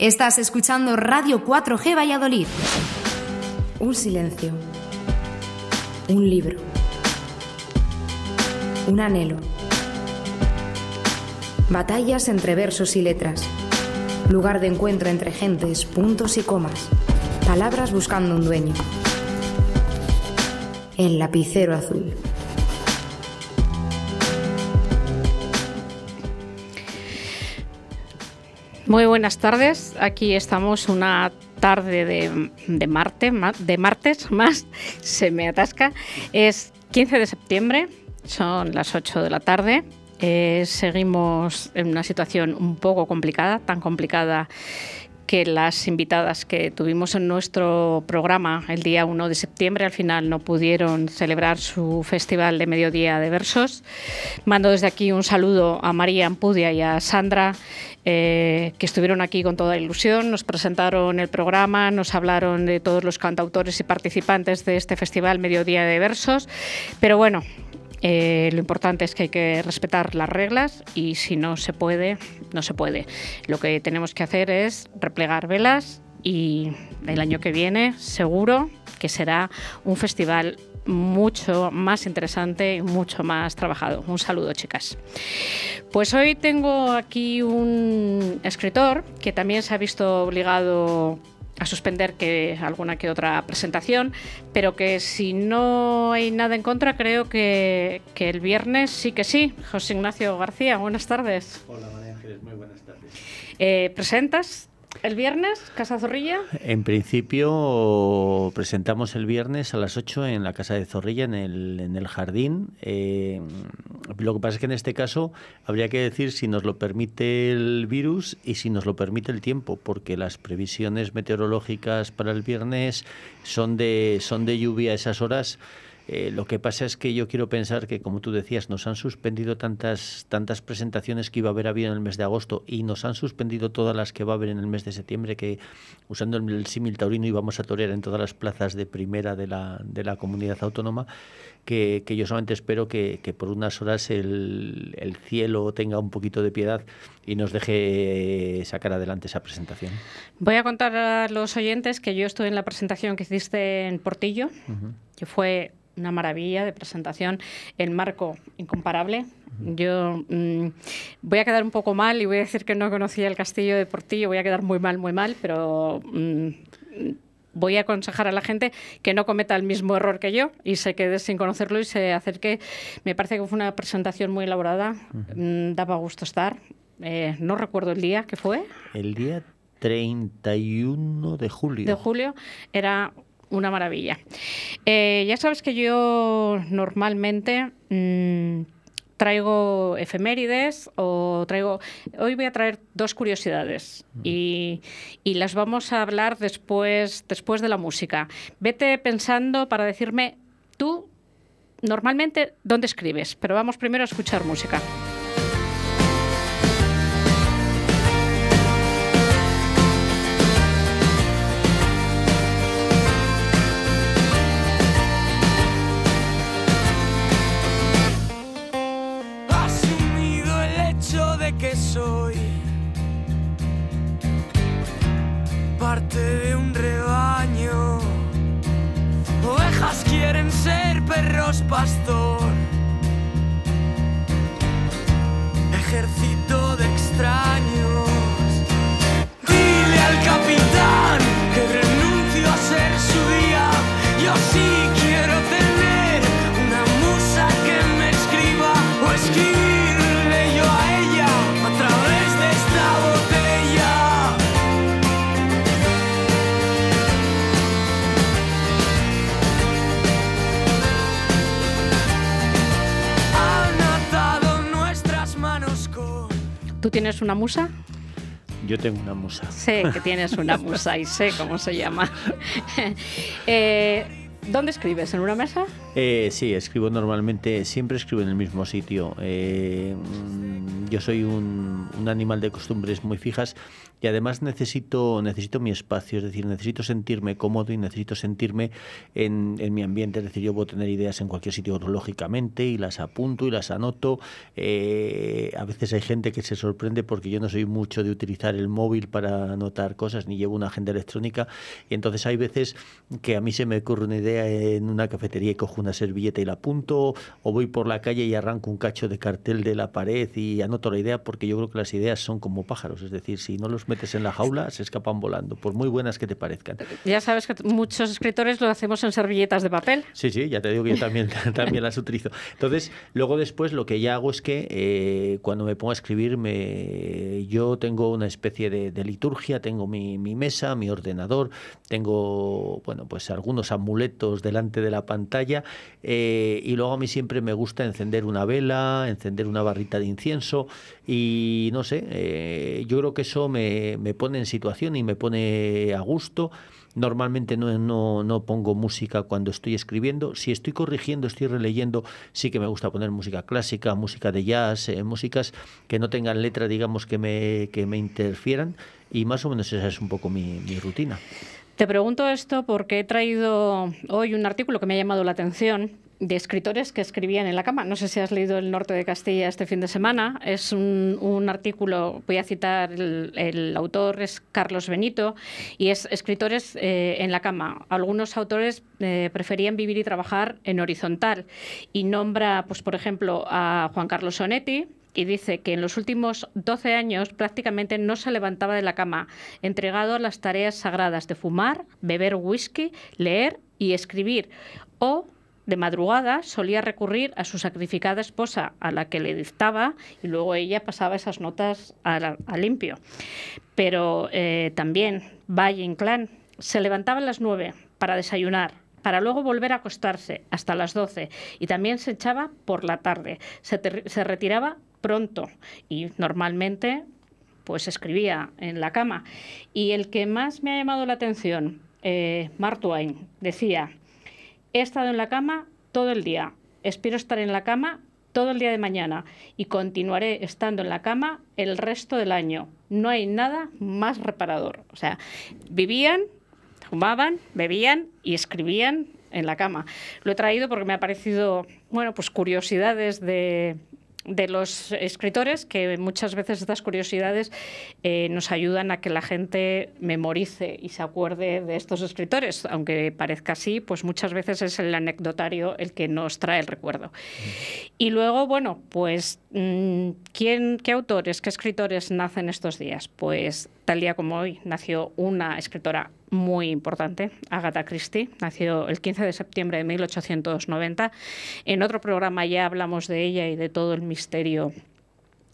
Estás escuchando Radio 4G Valladolid. Un silencio. Un libro. Un anhelo. Batallas entre versos y letras. Lugar de encuentro entre gentes, puntos y comas. Palabras buscando un dueño. El lapicero azul. Muy buenas tardes. Aquí estamos una tarde de, de, martes más. Se me atasca. Es 15 de septiembre. Son las 8 de la tarde. Eh, seguimos en una situación un poco complicada, tan complicada que las invitadas que tuvimos en nuestro programa el día 1 de septiembre al final no pudieron celebrar su festival de mediodía de versos. Mando desde aquí un saludo a María Ampudia y a Sandra, eh, que estuvieron aquí con toda ilusión, nos presentaron el programa, nos hablaron de todos los cantautores y participantes de este festival Mediodía de Versos. Pero bueno, eh, lo importante es que hay que respetar las reglas y si no se puede, no se puede. Lo que tenemos que hacer es replegar velas y el año que viene seguro que será un festival mucho más interesante y mucho más trabajado. Un saludo, chicas. Pues hoy tengo aquí un escritor que también se ha visto obligado a suspender que alguna que otra presentación, pero que si no hay nada en contra, creo que, que el viernes sí que sí. José Ignacio García, buenas tardes. Hola María Ángeles, muy buenas tardes. Eh, ¿Presentas el viernes, Casa Zorrilla? En principio presentamos el viernes a las 8 en la Casa de Zorrilla, en el, en el jardín. Eh, lo que pasa es que en este caso habría que decir si nos lo permite el virus y si nos lo permite el tiempo, porque las previsiones meteorológicas para el viernes son de, son de lluvia a esas horas. Eh, lo que pasa es que yo quiero pensar que, como tú decías, nos han suspendido tantas, tantas presentaciones que iba a haber habido en el mes de agosto y nos han suspendido todas las que va a haber en el mes de septiembre, que usando el, símil taurino íbamos a torear en todas las plazas de primera de la, de la comunidad autónoma, que, que yo solamente espero que, que por unas horas el, el, cielo tenga un poquito de piedad y nos deje sacar adelante esa presentación. Voy a contar a los oyentes que yo estuve en la presentación que hiciste en Portillo, uh -huh. que fue una maravilla de presentación, el marco incomparable. Yo mmm, voy a quedar un poco mal y voy a decir que no conocía el castillo de Portillo, voy a quedar muy mal, muy mal, pero mmm, voy a aconsejar a la gente que no cometa el mismo error que yo y se quede sin conocerlo y se acerque. Me parece que fue una presentación muy elaborada, uh -huh. daba gusto estar. Eh, no recuerdo el día que fue. El día 31 de julio. De julio era una maravilla. Eh, ya sabes que yo normalmente mmm, traigo efemérides o traigo... Hoy voy a traer dos curiosidades y, y, las vamos a hablar después, después de la música. Vete pensando para decirme tú normalmente dónde escribes, pero vamos primero a escuchar música. Quieren ser perros pastor. Ejército de extraños. ¿Tú tienes una musa? Yo tengo una musa. Sé que tienes una musa y sé cómo se llama. eh, ¿Dónde escribes? ¿En una mesa? Eh, sí, escribo normalmente, siempre escribo en el mismo sitio. Eh, yo soy un, un, animal de costumbres muy fijas y además necesito, necesito mi espacio, es decir, necesito sentirme cómodo y necesito sentirme en, en mi ambiente, es decir, yo puedo tener ideas en cualquier sitio lógicamente y las apunto y las anoto. Eh, a veces hay gente que se sorprende porque yo no soy mucho de utilizar el móvil para anotar cosas, ni llevo una agenda electrónica, y entonces hay veces que a mí se me ocurre una idea en una cafetería y cojo una servilleta y la apunto, o voy por la calle y arranco un cacho de cartel de la pared y anoto la idea porque yo creo que las ideas son como pájaros, es decir, si no los metes en la jaula se escapan volando, por muy buenas que te parezcan. Ya sabes que muchos escritores lo hacemos en servilletas de papel. Sí, sí, ya te digo que yo también, también las utilizo. Entonces, luego después lo que ya hago es que eh, cuando me pongo a escribir, me, yo tengo una especie de, de liturgia, tengo mi, mi, mesa, mi ordenador, tengo, bueno, pues algunos amuletos delante de la pantalla eh, y luego a mí siempre me gusta encender una vela, encender una barrita de incienso y no sé, eh, yo creo que eso me, me pone en situación y me pone a gusto. Normalmente no, no, no, pongo música cuando estoy escribiendo. Si estoy corrigiendo, estoy releyendo, sí que me gusta poner música clásica, música de jazz, eh, músicas que no tengan letra, digamos, que me, que me interfieran. Y más o menos esa es un poco mi rutina. Te pregunto esto porque he traído hoy un artículo que me ha llamado la atención de escritores que escribían en la cama. No sé si has leído El Norte de Castilla este fin de semana. Es un, un artículo, voy a citar, el, autor es Carlos Benito, y es escritores eh, en la cama. Algunos autores eh, preferían vivir y trabajar en horizontal y nombra, pues, por ejemplo, a Juan Carlos Sonetti, y dice que en los últimos 12 años prácticamente no se levantaba de la cama, entregado a las tareas sagradas de fumar, beber whisky, leer y escribir, o de madrugada solía recurrir a su sacrificada esposa, a la que le dictaba, y luego ella pasaba esas notas a, limpio. Pero eh, también Valle Inclán se levantaba a las 9 para desayunar, para luego volver a acostarse hasta las 12 y también se echaba por la tarde. Se, se retiraba pronto y normalmente pues escribía en la cama. Y el que más me ha llamado la atención, eh, Mark Twain, decía, he estado en la cama todo el día, espero estar en la cama todo el día de mañana y continuaré estando en la cama el resto del año. No hay nada más reparador. O sea, vivían, fumaban, bebían y escribían en la cama. Lo he traído porque me ha parecido, bueno, pues curiosidades de, de los escritores, que muchas veces estas curiosidades eh, nos ayudan a que la gente memorice y se acuerde de estos escritores, aunque parezca así, pues muchas veces es el anecdotario el que nos trae el recuerdo. Y luego, bueno, pues, ¿quién, ¿qué autores, qué escritores nacen estos días? Pues tal día como hoy nació una escritora muy importante, Agatha Christie, nació el 15 de septiembre de 1890. En otro programa ya hablamos de ella y de todo el misterio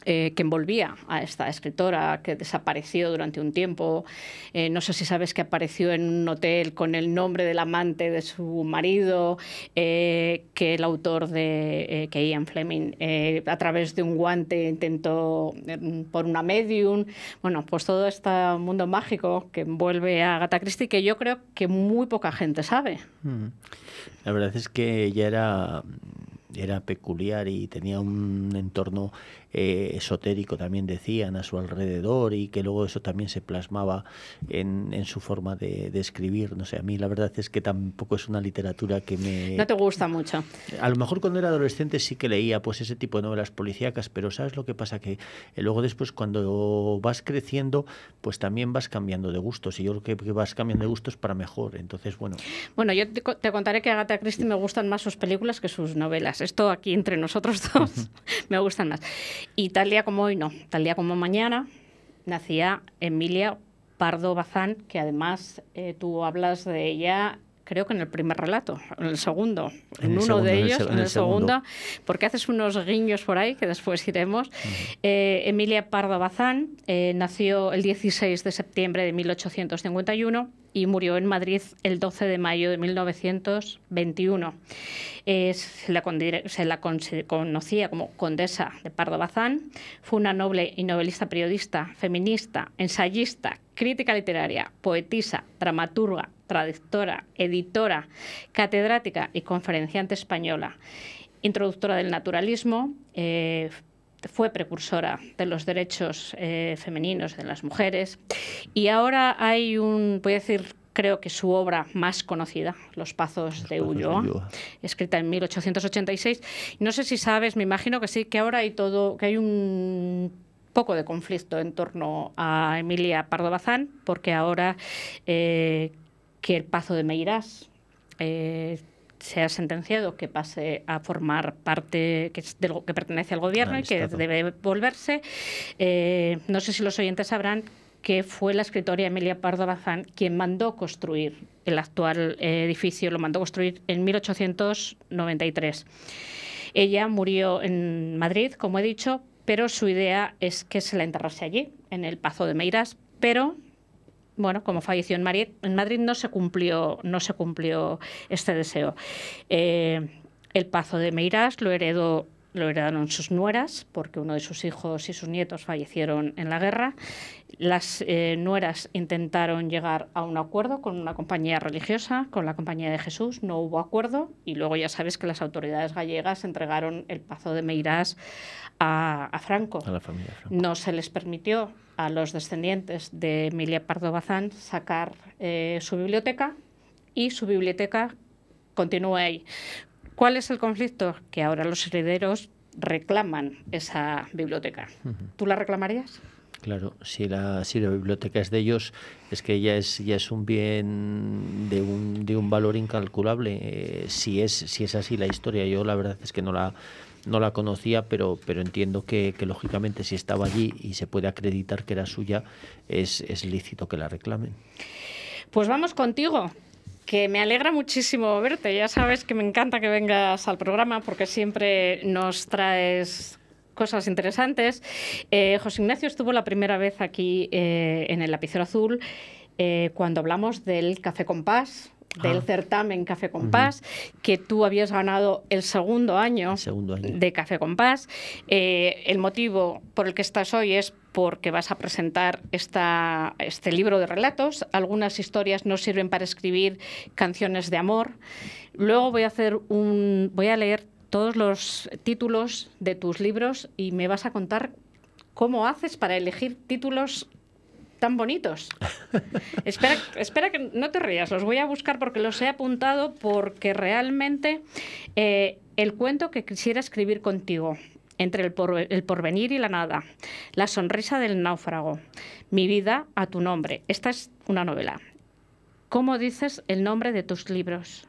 eh, que envolvía a esta escritora que desapareció durante un tiempo. Eh, no sé si sabes que apareció en un hotel con el nombre del amante de su marido, eh, que el autor de que Ian Fleming a través de un guante intentó por una medium. Bueno, pues todo este mundo mágico que envuelve a Agatha Christie que yo creo que muy poca gente sabe. La verdad es que ella era era peculiar y tenía un entorno eh, esotérico, también decían, a su alrededor y que luego eso también se plasmaba en, en su forma de, de, escribir. No sé, a mí la verdad es que tampoco es una literatura que me... No te gusta mucho. A lo mejor cuando era adolescente sí que leía pues ese tipo de novelas policíacas, pero ¿sabes lo que pasa? Que eh, luego después cuando vas creciendo, pues también vas cambiando de gustos y yo creo que vas cambiando de gustos para mejor. Entonces, bueno. Bueno, yo te, te contaré que a Agatha Christie me gustan más sus películas que sus novelas. Esto aquí entre nosotros dos me gustan más. Y tal día como hoy no, tal día como mañana nacía Emilia Pardo Bazán, que además eh, tú hablas de ella creo que en el primer relato, en el segundo, en, en el uno segundo, de ellos, en el, en el segundo. segundo, porque haces unos guiños por ahí que después iremos. Uh -huh. eh, Emilia Pardo Bazán eh, nació el 16 de septiembre de 1851 y murió en Madrid el 12 de mayo de 1921. Eh, se, la, se la con, se conocía como condesa de Pardo Bazán. Fue una noble y novelista periodista, feminista, ensayista, crítica literaria, poetisa, dramaturga, traductora, editora, catedrática y conferenciante española, introductora del naturalismo. Eh, fue precursora de los derechos eh, femeninos de las mujeres y ahora hay un, voy a decir, creo que su obra más conocida, Los Pazos de Ulloa, escrita en 1886. No sé si sabes, me imagino que sí, que ahora hay todo, que hay un poco de conflicto en torno a Emilia Pardo Bazán, porque ahora eh, que el Pazo de Meirás eh, se ha sentenciado que pase a formar parte que, es de lo que pertenece al gobierno y que debe volverse. Eh, no sé si los oyentes sabrán que fue la escritora Emilia Pardo Bazán quien mandó construir el actual edificio, lo mandó construir en 1893. Ella murió en Madrid, como he dicho, pero su idea es que se la enterrase allí, en el Pazo de Meiras, pero bueno, como falleció en Madrid, en Madrid no se cumplió, no se cumplió este deseo. Eh, el Pazo de Meirás lo heredó lo heredaron sus nueras, porque uno de sus hijos y sus nietos fallecieron en la guerra. Las eh, nueras intentaron llegar a un acuerdo con una compañía religiosa, con la Compañía de Jesús, no hubo acuerdo y luego ya sabes que las autoridades gallegas entregaron el Pazo de Meirás a, Franco. A la familia Franco. No se les permitió a los descendientes de Emilia Pardo Bazán sacar eh, su biblioteca y su biblioteca continúa ahí. ¿Cuál es el conflicto? Que ahora los herederos reclaman esa biblioteca. ¿Tú la reclamarías? Claro, si la, si la biblioteca es de ellos, es que ya es, ya es un bien de un, de un valor incalculable. Eh, si, es, si es así la historia, yo la verdad es que no la, no la conocía, pero, pero entiendo que, lógicamente si estaba allí y se puede acreditar que era suya, es, es lícito que la reclamen. Pues vamos contigo que me alegra muchísimo verte. Ya sabes que me encanta que vengas al programa porque siempre nos traes cosas interesantes. Eh, José Ignacio estuvo la primera vez aquí eh, en el Lapicero Azul eh, cuando hablamos del Café Compás, del ah. certamen Café Compás, que tú habías ganado el segundo año, de Café Compás. Eh, el motivo por el que estás hoy es porque vas a presentar esta, este libro de relatos. Algunas historias no sirven para escribir canciones de amor. Luego voy a hacer un, voy a leer todos los títulos de tus libros y me vas a contar cómo haces para elegir títulos tan bonitos. espera, espera que no te rías, los voy a buscar porque los he apuntado porque realmente eh, el cuento que quisiera escribir contigo entre el, el, porvenir y la nada, La sonrisa del náufrago, Mi vida a tu nombre. Esta es una novela. ¿Cómo dices el nombre de tus libros?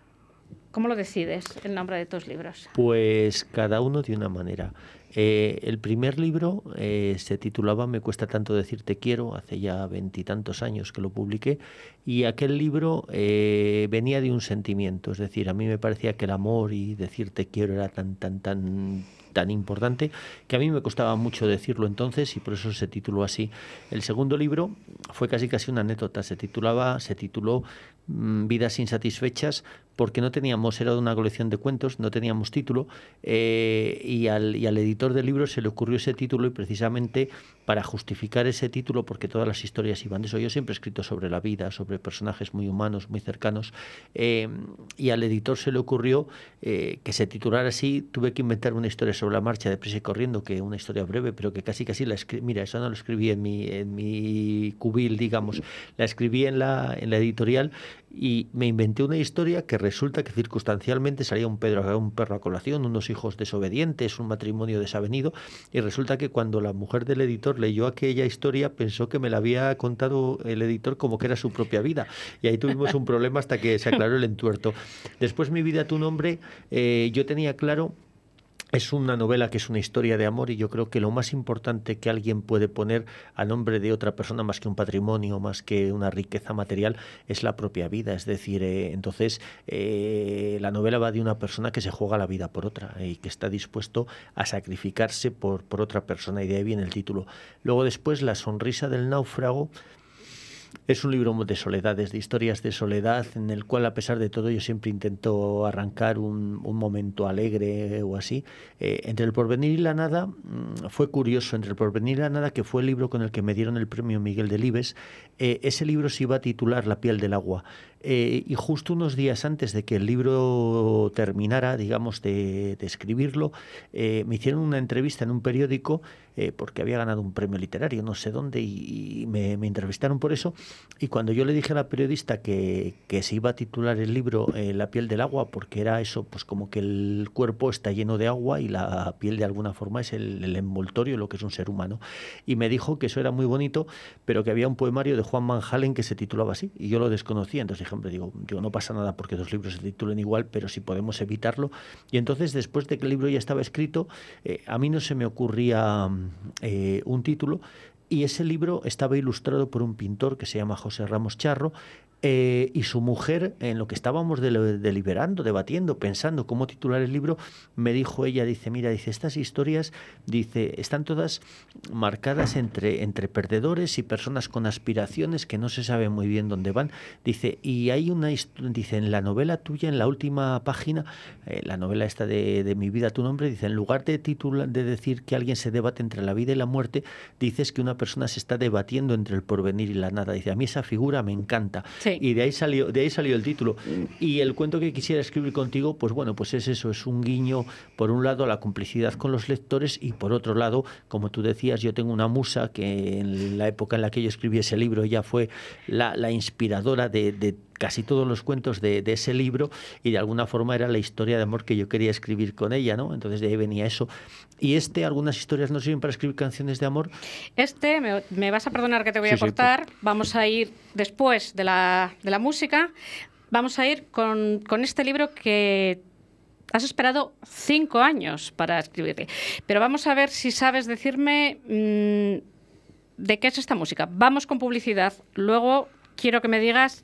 ¿Cómo lo decides, el nombre de tus libros? Pues cada uno de una manera. Eh, el primer libro eh, se titulaba Me cuesta tanto decir te quiero, hace ya veintitantos años que lo publiqué, y aquel libro eh, venía de un sentimiento, es decir, a mí me parecía que el amor y decir te quiero era tan, tan, tan tan importante que a mí me costaba mucho decirlo entonces y por eso se tituló así. El segundo libro fue casi casi una anécdota, se titulaba, se tituló mm, Vidas insatisfechas porque no teníamos, era de una colección de cuentos, no teníamos título eh, y, al, y al editor del libro se le ocurrió ese título y precisamente para justificar ese título, porque todas las historias iban de eso, yo siempre he escrito sobre la vida, sobre personajes muy humanos, muy cercanos, eh, y al editor se le ocurrió eh, que se titulara así, tuve que inventar una historia sobre la marcha de prisa y corriendo, que una historia breve, pero que casi casi la escribí, mira, eso no lo escribí en mi, en mi cubil, digamos, la escribí en la, en la editorial y me inventé una historia que resulta que circunstancialmente salía un, Pedro, un perro a colación, unos hijos desobedientes, un matrimonio desavenido, y resulta que cuando la mujer del editor leyó aquella historia pensó que me la había contado el editor como que era su propia vida, y ahí tuvimos un problema hasta que se aclaró el entuerto. Después mi vida, tu nombre, eh, yo tenía claro es una novela que es una historia de amor y yo creo que lo más importante que alguien puede poner a nombre de otra persona más que un patrimonio, más que una riqueza material, es la propia vida. Es decir, eh, entonces eh, la novela va de una persona que se juega la vida por otra y que está dispuesto a sacrificarse por, por otra persona y de ahí viene el título. Luego después La sonrisa del náufrago es un libro de soledades, de historias de soledad, en el cual, a pesar de todo, yo siempre intento arrancar un, momento alegre o así. Eh, entre el porvenir y la nada, mm, fue curioso, entre el porvenir y la nada, que fue el libro con el que me dieron el premio Miguel Delibes, eh, ese libro se iba a titular La piel del agua. Eh, y justo unos días antes de que el libro terminara, digamos, de, escribirlo, eh, me hicieron una entrevista en un periódico eh, porque había ganado un premio literario, no sé dónde, y, me, entrevistaron por eso. Y cuando yo le dije a la periodista que, se iba a titular el libro La piel del agua, porque era eso, pues como que el cuerpo está lleno de agua y la piel de alguna forma es el, el envoltorio, lo que es un ser humano. Y me dijo que eso era muy bonito, pero que había un poemario de Juan Van Halen que se titulaba así, y yo lo desconocía. Entonces dije, digo, digo, no pasa nada porque dos libros se titulen igual, pero si podemos evitarlo. Y entonces, después de que el libro ya estaba escrito, eh, a mí no se me ocurría eh, un título, y ese libro estaba ilustrado por un pintor que se llama José Ramos Charro, eh, y su mujer, en lo que estábamos deliberando, debatiendo, pensando cómo titular el libro, me dijo ella, dice, mira, dice, estas historias, dice, están todas marcadas entre, entre perdedores y personas con aspiraciones que no se sabe muy bien dónde van. Dice, y hay una, dice, en la novela tuya, en la última página, eh, la novela esta de, de, Mi vida, tu nombre, dice, en lugar de, titular, de decir que alguien se debate entre la vida y la muerte, dices que una persona se está debatiendo entre el porvenir y la nada. Dice, a mí esa figura me encanta. Y de ahí salió, de ahí salió el título. Y el cuento que quisiera escribir contigo, pues bueno, pues es eso, es un guiño, por un lado, a la complicidad con los lectores, y por otro lado, como tú decías, yo tengo una musa que en la época en la que yo escribí ese libro, ella fue la, la inspiradora de, de casi todos los cuentos de, ese libro y de alguna forma era la historia de amor que yo quería escribir con ella, ¿no? Entonces de ahí venía eso. Y este, algunas historias no sirven para escribir canciones de amor. Este, me, vas a perdonar que te voy a cortar, vamos a ir después de la, de la música, vamos a ir con, con este libro que has esperado cinco años para escribirle. Pero vamos a ver si sabes decirme mm, de qué es esta música. Vamos con publicidad. Luego quiero que me digas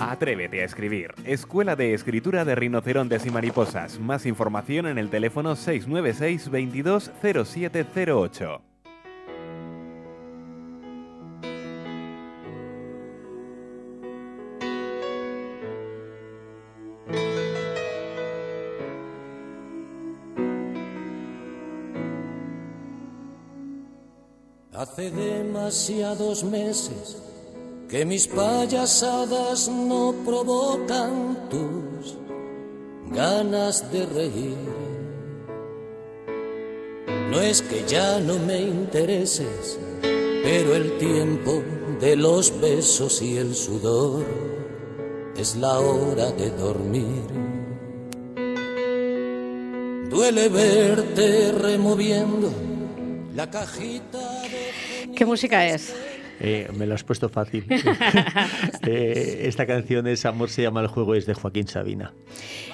Atrévete a escribir. Escuela de Escritura de Rinocerontes y Mariposas. Más información en el teléfono 696 220708. Hace demasiados meses que mis payasadas no provocan tus ganas de reír. No es que ya no me intereses, pero el tiempo de los besos y el sudor es la hora de dormir. Duele verte removiendo la cajita de... ¿Qué música es? Eh, me lo has puesto fácil. Eh, esta canción es Amor se llama el juego, es de Joaquín Sabina.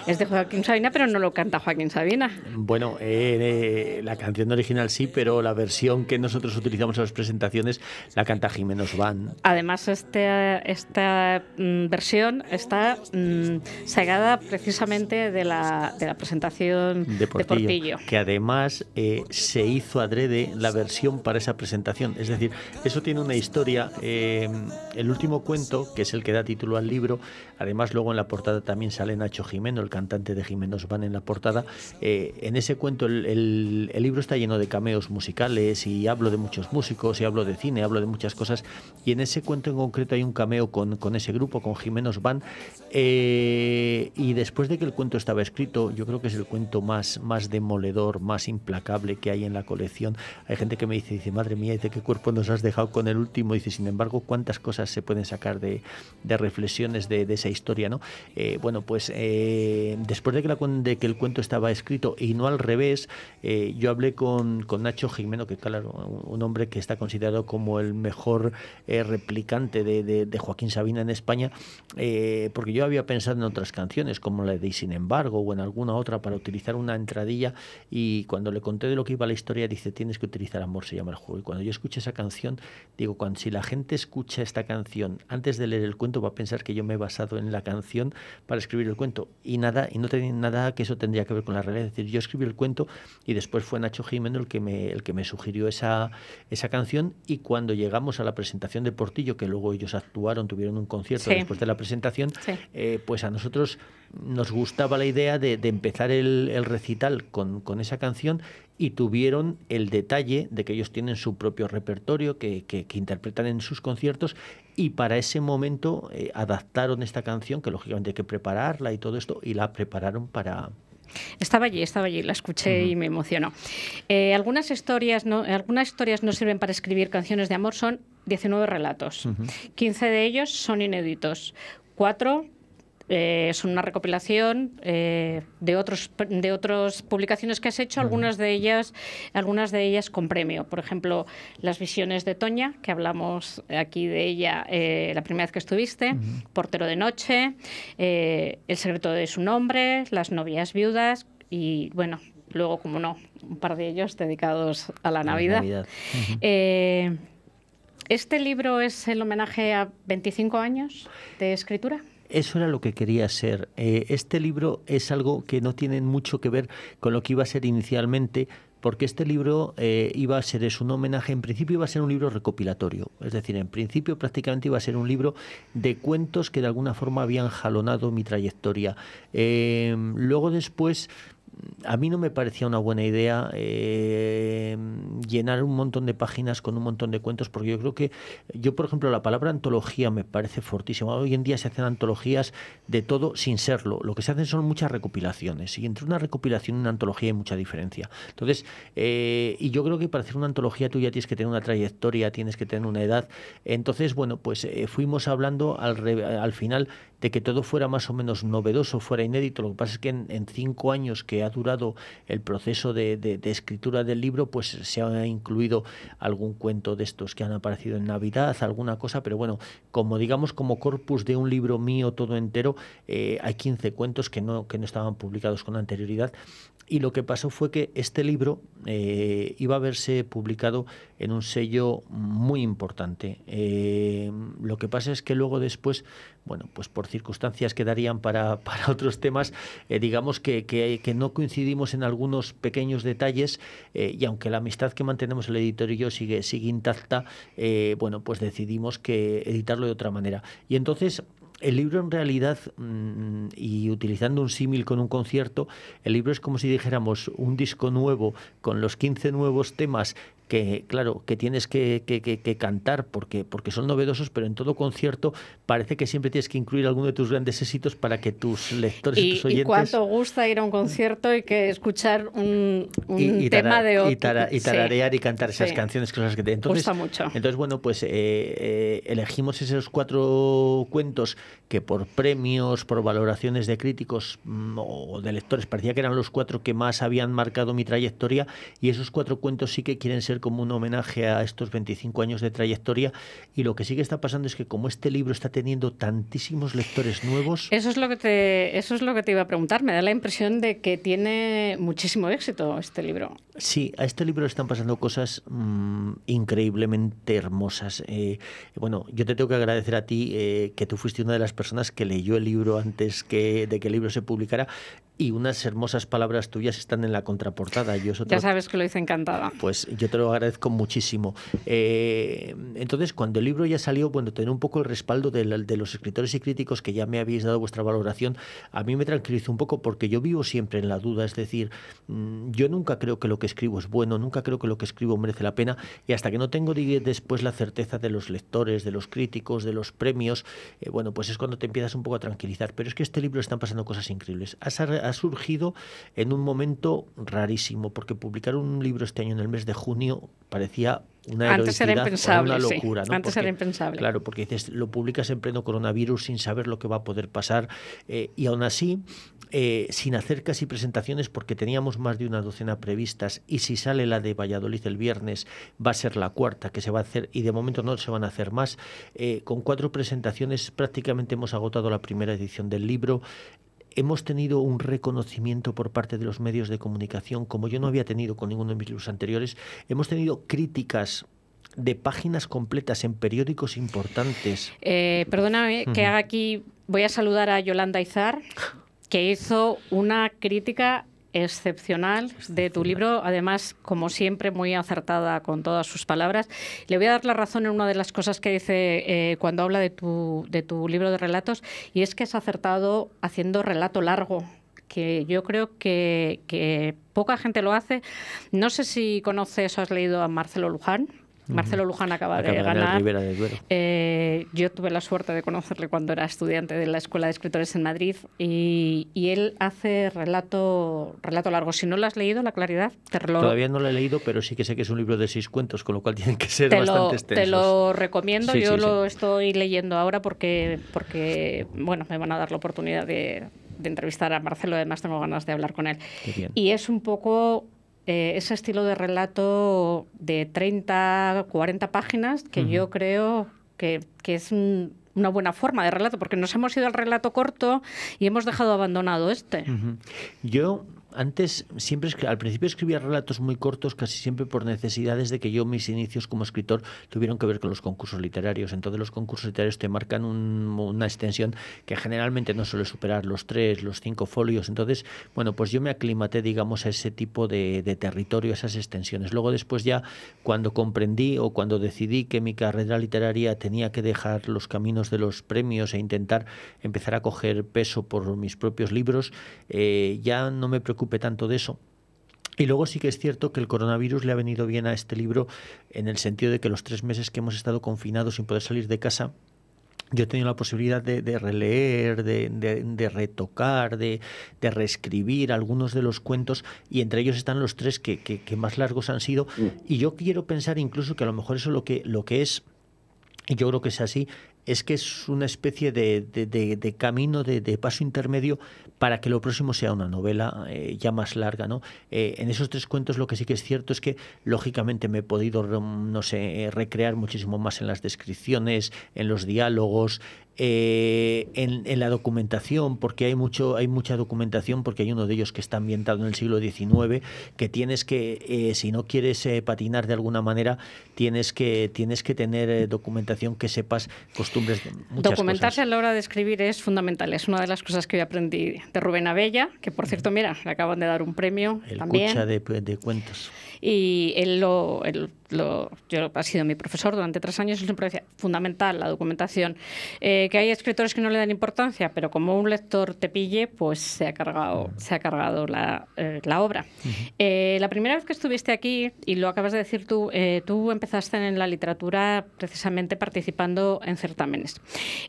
Es de Joaquín Sabina, pero no lo canta Joaquín Sabina. Bueno, eh, la canción original sí, pero la versión que nosotros utilizamos en las presentaciones la canta Jiménez Van. Además, este, esta mm, versión está mm, sagada precisamente de la, de la presentación de Portillo, Que además se hizo adrede la versión para esa presentación. Es decir, eso tiene una historia historia, eh, el último cuento, que es el que da título al libro, además luego en la portada también sale Nacho Jimeno, el cantante de Jimenos Van en la portada. Eh, en ese cuento el, libro está lleno de cameos musicales y hablo de muchos músicos y hablo de cine, hablo de muchas cosas. Y en ese cuento en concreto hay un cameo con, ese grupo, con Jimenos Van. Eh, y después de que el cuento estaba escrito, yo creo que es el cuento más, más demoledor, más implacable que hay en la colección. Hay gente que me dice, dice, madre mía, dice, ¿qué cuerpo nos has dejado con el último? Dice, sin embargo, ¿cuántas cosas se pueden sacar de, reflexiones de, esa historia? ¿no? Eh, bueno, pues eh, después de que, la, de que el cuento estaba escrito y no al revés, eh, yo hablé con, con, Nacho Jimeno, que claro, un hombre que está considerado como el mejor replicante de, de, Joaquín Sabina en España, porque yo había pensado en otras canciones, como la de Sin embargo, o en alguna otra, para utilizar una entradilla, y cuando le conté de lo que iba la historia, dice, tienes que utilizar Amor se llama el juego. Y cuando yo escuché esa canción, digo, cuando si la gente escucha esta canción antes de leer el cuento va a pensar que yo me he basado en la canción para escribir el cuento y nada y no tenía nada que eso tendría que ver con la realidad. Es decir, yo escribí el cuento y después fue Nacho Jiménez el que me, el que me sugirió esa, esa canción y cuando llegamos a la presentación de Portillo, que luego ellos actuaron, tuvieron un concierto Sí. después de la presentación, Sí. eh, pues a nosotros nos gustaba la idea de, de empezar el, el recital con, con esa canción y tuvieron el detalle de que ellos tienen su propio repertorio que, que- que interpretan en sus conciertos y para ese momento eh, adaptaron esta canción, que lógicamente hay que prepararla y todo esto, y la prepararon para... Estaba allí, estaba allí, la escuché y me emocionó. Eh, algunas, historias no, algunas historias no sirven para escribir canciones de amor, son 19 relatos. 15 de ellos son inéditos. Cuatro eh, son una recopilación eh, de otros de otras publicaciones que has hecho, algunas de ellas algunas de ellas con premio. Por ejemplo, las visiones de Toña, que hablamos aquí de ella eh, la primera vez que estuviste, Portero de noche, eh, El secreto de su nombre, Las novias viudas y bueno. Luego, como no, un par de ellos dedicados a la la Navidad. Navidad. ¿Este libro es el homenaje a 25 años de escritura? Eso era lo que quería ser. Eh, este libro es algo que no tiene mucho que ver con lo que iba a ser inicialmente, porque este libro eh, iba a ser es un homenaje, en principio iba a ser un libro recopilatorio, es decir, en principio prácticamente iba a ser un libro de cuentos que de alguna forma habían jalonado mi trayectoria. Eh, luego después a mí no me parecía una buena idea eh, llenar un montón de páginas con un montón de cuentos, porque yo creo que, yo por ejemplo, la palabra antología me parece fortísima. Hoy en día se hacen antologías de todo sin serlo. Lo que se hacen son muchas recopilaciones, y entre una recopilación y una antología hay mucha diferencia. Entonces, eh, y yo creo que para hacer una antología tú ya tienes que tener una trayectoria, tienes que tener una edad. Entonces, bueno, pues eh, fuimos hablando al, al final de que todo fuera más o menos novedoso, fuera inédito. Lo que pasa es que en, cinco años que ha durado el proceso de escritura del libro, pues se ha incluido algún cuento de estos que han aparecido en Navidad, alguna cosa, pero bueno, como digamos, como corpus de un libro mío todo entero, eh, hay 15 cuentos que no, que no estaban publicados con anterioridad. Y lo que pasó fue que este libro eh, iba a verse publicado en un sello muy importante. Eh, lo que pasa es que luego después, bueno, pues por circunstancias que darían para, para otros temas, eh, digamos que, que- no coincidimos en algunos pequeños detalles eh, y aunque la amistad que mantenemos el editor y yo sigue, sigue intacta, eh, bueno, pues decidimos que editarlo de otra manera. Y entonces el libro en realidad, mm, y utilizando un símil con un concierto, el libro es como si dijéramos un disco nuevo con los 15 nuevos temas que, claro, que tienes que, que- que- que cantar porque, porque son novedosos, pero en todo concierto parece que siempre tienes que incluir alguno de tus grandes éxitos para que tus lectores y, Y, tus y oyentes... cuánto gusta ir a un concierto y que escuchar un, un y, y tema tara- de otro. y tara- y Sí. tararear y cantar esas Sí. canciones cosas que te entonces Gusta mucho. entonces bueno pues eh, eh, elegimos esos cuatro cuentos que por premios por valoraciones de críticos mm, o de lectores parecía que eran los cuatro que más habían marcado mi trayectoria y esos cuatro cuentos sí que quieren ser como un homenaje a estos 25 años de trayectoria y lo que sí que está pasando es que como este libro está teniendo tantísimos lectores nuevos Eso es lo que te, eso es lo que te iba a preguntar. Me da la impresión de que tiene muchísimo éxito este libro. Sí, a este libro le están pasando cosas mm, increíblemente hermosas. Eh, bueno, yo te tengo que agradecer a ti eh, que tú fuiste una de las personas que leyó el libro antes que, de que el libro se publicara y unas hermosas palabras tuyas están en la contraportada. Yo eso Ya sabes que lo hice encantada. pues yo te lo agradezco muchísimo. Eh, entonces, cuando el libro ya salió, bueno, tener un poco el respaldo de, la- de los escritores y críticos que ya me habéis dado vuestra valoración, a mí me tranquilizó un poco porque yo vivo siempre en la duda, es decir, mm, yo nunca creo que lo que escribo es bueno, nunca creo que lo que escribo merece la pena y hasta que no tengo después la certeza de los lectores, de los críticos, de los premios, eh, bueno, pues es cuando te empiezas un poco a tranquilizar. Pero es que este libro están pasando cosas increíbles. Ha, sar- ha surgido en un momento rarísimo, porque publicar un libro este año en el mes de junio parecía una Antes era impensable, una sí. locura. ¿no? Antes era impensable. Claro, porque dices, lo publicas en pleno coronavirus sin saber lo que va a poder pasar eh, y aún así, eh, sin hacer casi presentaciones, porque teníamos más de una docena previstas y si sale la de Valladolid el viernes, va a ser la cuarta que se va a hacer y de momento no se van a hacer más. Eh, con cuatro presentaciones prácticamente hemos agotado la primera edición del libro. Hemos tenido un reconocimiento por parte de los medios de comunicación como yo no había tenido con ninguno de mis libros anteriores. Hemos tenido críticas de páginas completas en periódicos importantes. Eh, perdóname que haga aquí, voy a saludar a Yolanda Izar, que hizo una crítica excepcional de tu libro, además, como siempre, muy acertada con todas sus palabras. Le voy a dar la razón en una de las cosas que dice eh, cuando habla de tu, de tu libro de relatos, y es que es acertado haciendo relato largo que yo creo que, que poca gente lo hace. No sé si conoces o has leído a Marcelo Luján. Marcelo Luján acaba, Acaba de de ganar. Eh, yo tuve la suerte de conocerle cuando era estudiante de la Escuela de Escritores en Madrid y, y él hace relato, relato largo. Si no lo has leído, La Claridad, te lo, Todavía no lo he leído, pero sí que sé que es un libro de seis cuentos, con lo cual tienen que ser te bastante lo, extensos. te lo recomiendo. Sí, yo sí, lo sí. estoy leyendo ahora porque, porque bueno, me van a dar la oportunidad de, de entrevistar a Marcelo. Además, tengo ganas de hablar con él. Y es un poco eh, ese estilo de relato de 30, 40 páginas que yo creo que, que es un- una buena forma de relato, porque nos hemos ido al relato corto y hemos dejado abandonado este. Yo antes siempre al principio escribía relatos muy cortos, casi siempre por necesidades de que yo mis inicios como escritor tuvieron que ver con los concursos literarios. Entonces los concursos literarios te marcan un- una extensión que generalmente no suele superar los tres, los cinco folios. Entonces, bueno, pues yo me aclimaté, digamos, a ese tipo de, de territorio, a esas extensiones. Luego después ya cuando comprendí o cuando decidí que mi carrera literaria tenía que dejar los caminos de los premios e intentar empezar a coger peso por mis propios libros, eh, ya no me preocupé tanto de eso. Y luego sí que es cierto que el coronavirus le ha venido bien a este libro en el sentido de que los tres meses que hemos estado confinados sin poder salir de casa, yo he tenido la posibilidad de, de releer, de, de- de retocar, de, de reescribir algunos de los cuentos y entre ellos están los tres que, que- que más largos han sido. Y yo quiero pensar incluso que a lo mejor eso lo que, lo que es y yo creo que es así, es que es una especie de, camino, de paso intermedio para que lo próximo sea una novela eh, ya más larga. ¿no? Eh, en esos tres cuentos lo que sí que es cierto es que lógicamente me he podido, re- no sé, eh, recrear muchísimo más en las descripciones, en los diálogos, eh, en, en la documentación, porque hay mucho, hay mucha documentación, porque hay uno de ellos que está ambientado en el siglo XIX, que tienes que, eh, si no quieres eh, patinar de alguna manera, tienes que, tienes que tener documentación que sepas costumbres de muchas Documentarse cosas. a la hora de escribir es fundamental. Es una de las cosas que yo aprendí de Rubén Abella, que por cierto, mira, le acaban de dar un premio El también. cucha de, de cuentos. Y él lo, él lo- yo, ha sido mi profesor durante tres años y siempre decía, fundamental la documentación. Eh, que hay escritores que no le dan importancia, pero como un lector te pille, pues se ha cargado, se ha cargado la, eh, la obra. Eh, la primera vez que estuviste aquí, y lo acabas de decir tú, eh, tú empezaste en la literatura precisamente participando en certámenes.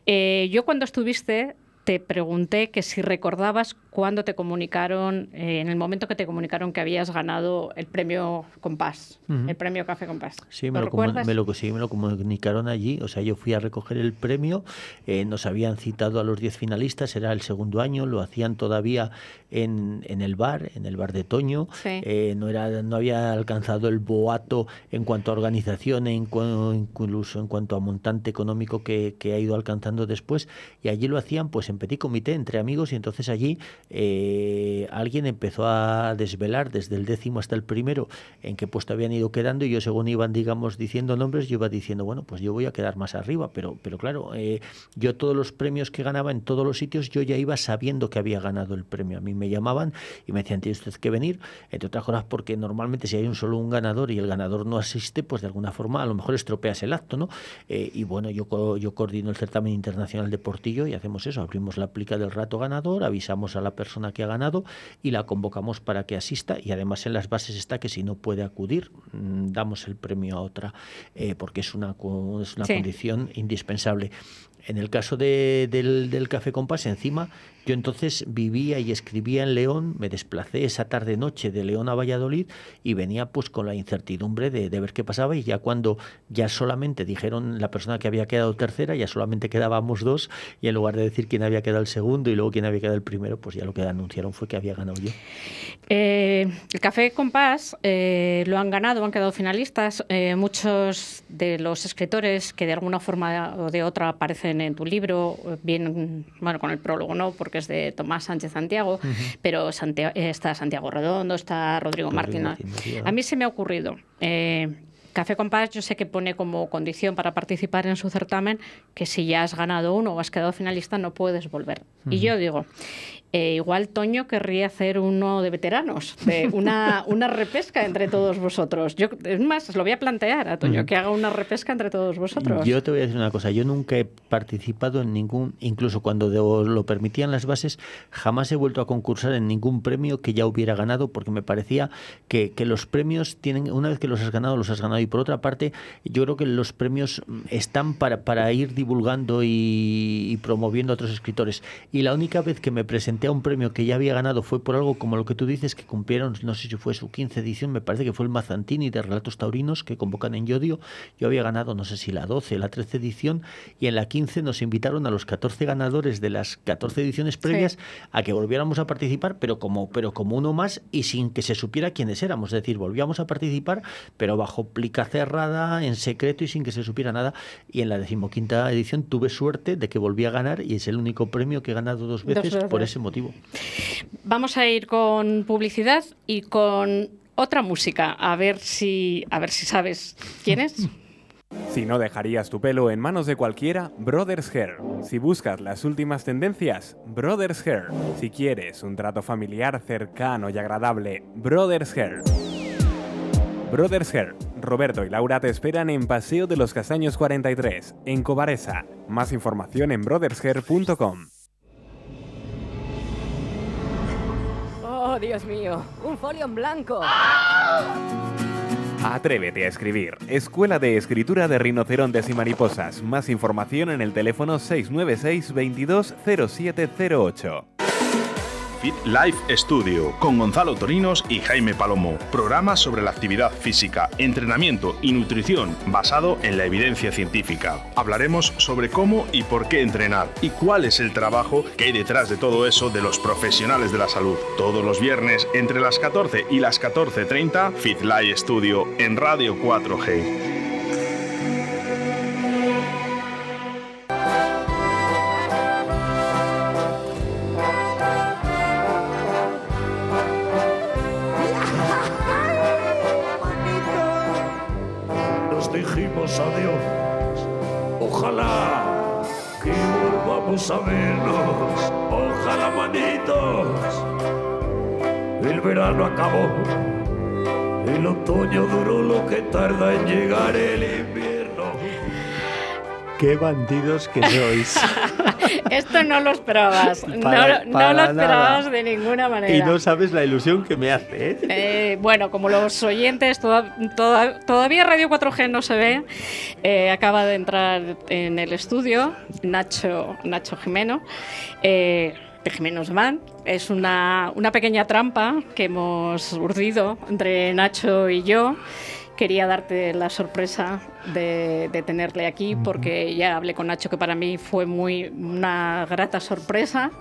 Yo cuando estuviste te pregunté que si recordabas cuándo te comunicaron, eh, en el momento que te comunicaron que habías ganado el premio Compás, el premio Café Compás. Sí me lo, me lo- sí, me lo comunicaron allí. O sea, yo fui a recoger el premio. eh, nos habían citado a los 10 finalistas. Era el segundo año. Lo hacían todavía en, en el bar, en el bar de Toño. Sí. Eh, no, era, no había alcanzado el boato en cuanto a organización e incu- incluso en cuanto a montante económico que, que ha ido alcanzando después. Y allí lo hacían pues en petit comité, entre amigos. Y entonces allí eh, alguien empezó a desvelar desde el décimo hasta el primero en qué puesto habían ido quedando. Y yo, según iban, digamos, diciendo nombres, yo iba diciendo, bueno, pues yo voy a quedar más arriba. Pero, pero claro, eh, yo todos los premios que ganaba en todos los sitios, yo ya iba sabiendo que había ganado el premio. A mí me llamaban y me decían, tiene usted que venir, entre otras cosas porque normalmente si hay un solo un ganador y el ganador no asiste, pues de alguna forma a lo mejor estropeas el acto, ¿no? Eh, y bueno, yo, yo coordino el certamen internacional de Portillo y hacemos eso, abrimos la plica del rato ganador, avisamos a la persona que ha ganado y la convocamos para que asista y además en las bases está que si no puede acudir, mm, damos el premio a otra, eh, porque es una, es una Sí. condición indispensable. En el caso de- del, del Café Compás, encima, yo entonces vivía y escribía en León, me desplacé esa tarde-noche de León a Valladolid y venía pues con la incertidumbre de, ver qué pasaba y ya cuando ya solamente dijeron la persona que había quedado tercera, ya solamente quedábamos dos y en lugar de decir quién había quedado el segundo y luego quién había quedado el primero, pues ya lo que anunciaron fue que había ganado yo. Eh, el Café Compás eh, lo han ganado, han quedado finalistas. eh, muchos de los escritores que de alguna forma o de otra aparecen en tu libro, eh, bien, bueno, con el prólogo no, porque es de Tomás Sánchez Santiago, pero eh, está Santiago Redondo, está Rodrigo, Rodrigo Martín. A mí se me ha ocurrido. eh, Café Compás yo sé que pone como condición para participar en su certamen que si ya has ganado uno o has quedado finalista no puedes volver. Y yo digo, eh, igual Toño querría hacer uno de veteranos, de una, una repesca entre todos vosotros. Yo, es más, os lo voy a plantear a Toño, que haga una repesca entre todos vosotros. Yo te voy a decir una cosa, yo nunca he participado en ningún, incluso cuando lo permitían las bases, jamás he vuelto a concursar en ningún premio que ya hubiera ganado, porque me parecía que, que los premios tienen, una vez que los has ganado, los has ganado. Y por otra parte, yo creo que los premios están para, para ir divulgando y, y promoviendo a otros escritores. Y la única vez que me presenté a un premio que ya había ganado fue por algo como lo que tú dices, que cumplieron, no sé si fue su 15 edición, me parece que fue el Mazantini de Relatos Taurinos, que convocan en Yodio. Yo había ganado, no sé si la 12, la 13 edición, y en la 15 nos invitaron a los 14 ganadores de las 14 ediciones previas a que volviéramos a participar, pero como, pero como uno más y sin que se supiera quiénes éramos. Es decir, volvíamos a participar, pero bajo plica cerrada, en secreto y sin que se supiera nada. Y en la decimoquinta edición tuve suerte de que volví a ganar y es el único premio que he ganado dos Dos veces por ese motivo. Vamos a ir con publicidad y con otra música, a ver si, a ver si sabes quién es. Si no dejarías tu pelo en manos de cualquiera, Brothers Hair. Si buscas las últimas tendencias, Brothers Hair. Si quieres un trato familiar cercano y agradable, Brothers Hair. Brothers Hair. Roberto y Laura te esperan en Paseo de los Castaños 43, en Cobaresa. Más información en brothershair.com. Oh, Dios mío, un folio en blanco. Atrévete a escribir. Escuela de Escritura de Rinocerontes y Mariposas. Más información en el teléfono 696 220708. Life Studio con Gonzalo Torinos y Jaime Palomo. Programa sobre la actividad física, entrenamiento y nutrición basado en la evidencia científica. Hablaremos sobre cómo y por qué entrenar y cuál es el trabajo que hay detrás de todo eso de los profesionales de la salud. Todos los viernes entre las 14 y las 14.30 Fit Life Studio en Radio 4G. Dijimos adiós. Ojalá que volvamos a vernos. Ojalá, manitos. El verano acabó. El otoño duró lo que tarda en llegar el invierno. Qué bandidos que sois. Esto no lo esperabas, no, Para- no para lo esperabas nada. de ninguna manera. y no sabes la ilusión que me hace, ¿eh? Eh, bueno, como los oyentes, toda- toda- todavía Radio 4G no se ve, eh, acaba de entrar en el estudio Nacho, Nacho Jimeno, eh, de Jimenos Van. Es una, una pequeña trampa que hemos urdido entre Nacho y yo. Quería darte la sorpresa de, de tenerle aquí porque ya hablé con Nacho que para mí fue muy una grata sorpresa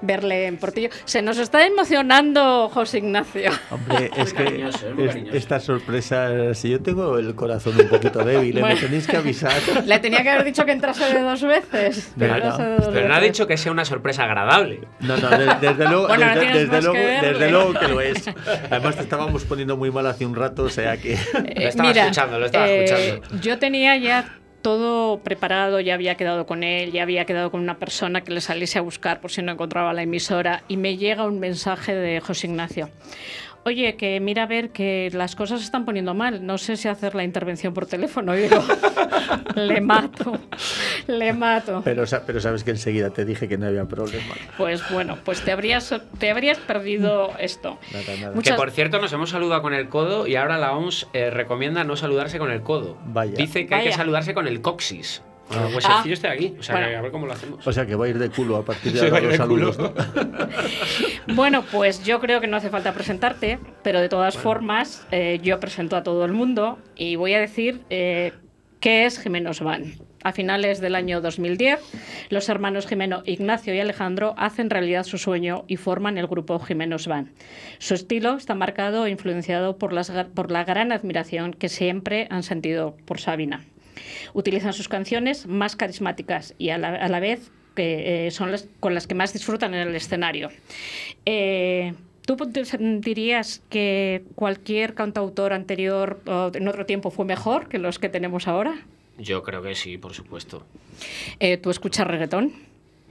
verle en Portillo. Se nos está emocionando José Ignacio. Hombre, es que cariñoso, es muy es- cariñoso. estas sorpresas, si yo tengo el corazón un poquito débil, ¿eh? Bueno. me tenéis que avisar. Le tenía que haber dicho que entrase de dos veces. Pero no, de dos Pero no ha veces. dicho que sea una sorpresa agradable. No, no, de- desde, luego, Bueno, no desde, tienes desde luego, desde luego que lo es. Además te estábamos poniendo muy mal hace un rato, o sea que... Lo estaba escuchando, lo estaba eh, escuchando. Yo tenía ya todo preparado, ya había quedado con él, ya había quedado con una persona que le saliese a buscar por si no encontraba la emisora y me llega un mensaje de José Ignacio. Oye, que mira a ver que las cosas se están poniendo mal. No sé si hacer la intervención por teléfono. Y digo, le mato, le mato. Pero, sa- pero sabes que enseguida te dije que no había problema. Pues bueno, pues te habrías, te habrías perdido esto. Nada, nada. Muchas- Que por cierto nos hemos saludado con el codo y ahora la OMS eh, recomienda no saludarse con el codo. Vaya. Dice que hay que saludarse con el coxis. Ah. aquí. O sea, Bueno. que a ver cómo lo hacemos. O sea que va a ir de culo a partir de ahora los saludos, ¿no? Bueno, pues yo creo que no hace falta presentarte, pero de todas formas eh, yo presento a todo el mundo y voy a decir eh, qué es Jimenos Van. A finales del año 2010, los hermanos Jimeno, Ignacio y Alejandro hacen realidad su sueño y forman el grupo Jimenos Van. Su estilo está marcado e influenciado por, las por la gran admiración que siempre han sentido por Sabina. Utilizan sus canciones más carismáticas y a la, a la vez que eh, son las con las que más disfrutan en el escenario. Eh, ¿Tú dirías que cualquier cantautor anterior o en otro tiempo fue mejor que los que tenemos ahora? Yo creo que sí, por supuesto. Eh, ¿Tú escuchas reggaetón?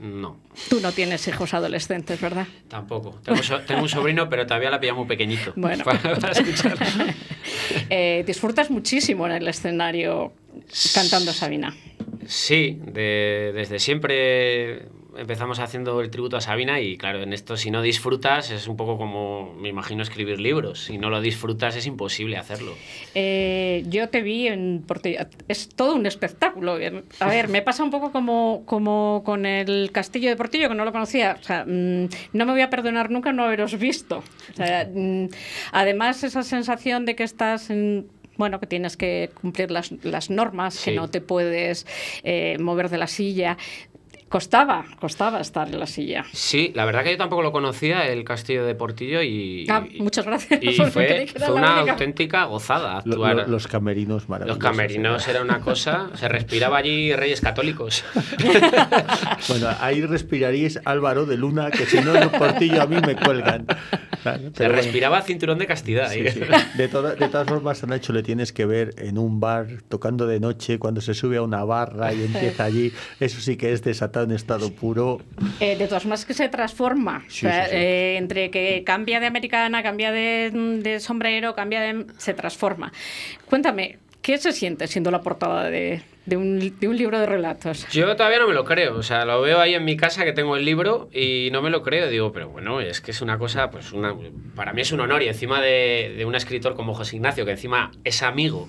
No, Tú no tienes hijos adolescentes, ¿verdad? tampoco. Tengo, so- tengo un sobrino, pero todavía la pilla muy pequeñito. Bueno. Para, para escuchar. Eh, disfrutas muchísimo en el escenario cantando Sabina. Sí, de- desde siempre empezamos haciendo el tributo a Sabina y claro, en esto si no disfrutas es un poco como, me imagino, escribir libros. Si no lo disfrutas es imposible hacerlo. Eh, yo te vi en Portillo. Es todo un espectáculo. A ver, me pasa un poco como, como con el Castillo de Portillo, que no lo conocía. O sea, mm, no me voy a perdonar nunca no haberos visto. O sea, mm, además, esa sensación de que estás en bueno, que tienes que cumplir las, las normas, que no te puedes eh, mover de la silla. Costaba, costaba estar en la silla. Sí, la verdad que yo tampoco lo conocía, el castillo de Portillo, y, Ah, muchas gracias. y fue, fue una única. auténtica gozada Lo- actuar. lo- los camerinos Los maravillosos. camerinos era una cosa, se respiraba allí reyes católicos. Bueno, ahí respiraríais Álvaro de Luna, que si no, en un portillo a mí me cuelgan. Claro, Se pero bueno. respiraba cinturón de castidad. Sí, ahí. sí. De, toda- de todas formas, a Nacho le tienes que ver en un bar tocando de noche cuando se sube a una barra y empieza allí. Eso sí que es desatado en estado puro. Eh, de todas formas que se transforma. Sí, O sea, sí, sí. eh, entre que cambia de americana, cambia de, de sombrero, cambia de... se transforma. Cuéntame, ¿qué se siente siendo la portada de, de un, de un libro de relatos? Yo todavía no me lo creo, o sea, lo veo ahí en mi casa que tengo el libro y no me lo creo. Digo, pero bueno, es que es una cosa, pues una, para mí es un honor y encima de, de un escritor como José Ignacio, que encima es amigo.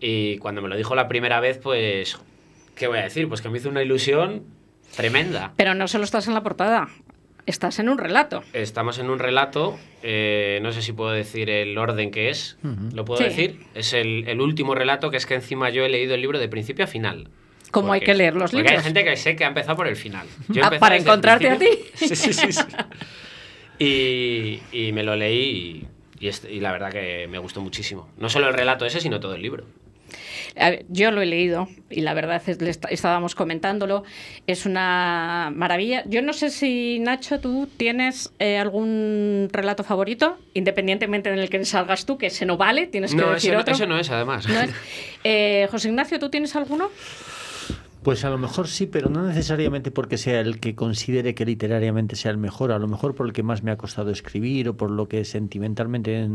Y cuando me lo dijo la primera vez, pues, ¿qué voy a decir? Pues que me hizo una ilusión tremenda. Pero no solo estás en la portada, estás en un relato. Estamos en un relato, eh, no sé si puedo decir el orden que es, ¿lo puedo Sí. decir? Es el, el último relato, que es que encima yo he leído el libro de principio a final. Como hay Porque- que leer los porque libros. hay gente que sé que ha empezado por el final. Yo Ah, para encontrarte a ti. Sí, sí, sí. sí. Y, y me lo leí y, y este- y la verdad que me gustó muchísimo. No solo el relato ese, sino todo el libro. Yo lo he leído y la verdad es que estábamos comentándolo. Es una maravilla. Yo no sé si, Nacho, tú tienes eh, algún relato favorito, independientemente en el que salgas tú, que ese no vale, tienes que No, decir ese no, otro. ese no es, además. ¿No es? Eh, José Ignacio, ¿tú tienes alguno? Pues a lo mejor sí, pero no necesariamente porque sea el que considere que literariamente sea el mejor, a lo mejor por el que más me ha costado escribir o por lo que sentimentalmente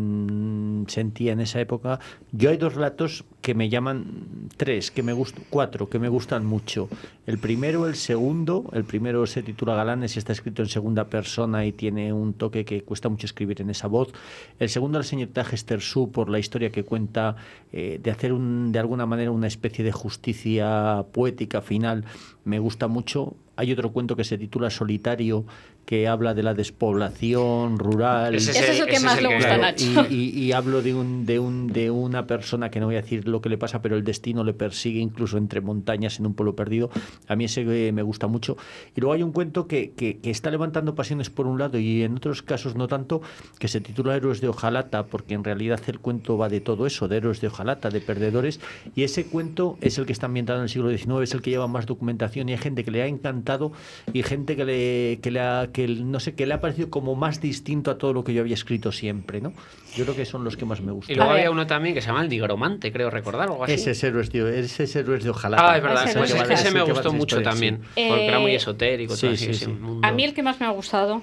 sentía en esa época. Yo hay dos relatos que me llaman tres, que me gustan, cuatro, que me gustan mucho. El primero, el segundo, el primero se titula Galanes y está escrito en segunda persona y tiene un toque que cuesta mucho escribir en esa voz. El segundo, el señor Hester Su, por la historia que cuenta eh, de hacer un, de alguna manera una especie de justicia poética final, me gusta mucho. Hay otro cuento que se titula Solitario, que habla de la despoblación rural. Ese Ese es el que más le gusta a Nacho. y, y- y hablo de, un, de, un, de una persona que no voy a decir lo que le pasa, pero el destino le persigue incluso entre montañas en un pueblo perdido. A mí ese eh, me gusta mucho. Y luego hay un cuento que, que- que está levantando pasiones por un lado y en otros casos no tanto, que se titula Héroes de Ojalata, porque en realidad el cuento va de todo eso, de héroes de Ojalata, de perdedores. Y ese cuento es el que está ambientado en el siglo XIX, es el que lleva más documentación y hay gente que le ha encantado y gente que le, que le ha, que no sé, que le ha parecido como más distinto a todo lo que yo había escrito siempre, ¿no? Yo creo que son los que más me Y gustan. luego A ver. había uno también que se llama El Digromante, creo recordar, o algo así. Ese es héroes de, ese es héroes de Ojalata. Ah, es verdad, Ese me gustó mucho historia, también, sí. porque era muy Eh, esotérico. sí, todo sí, así, sí. ese mundo. A mí el que más me ha gustado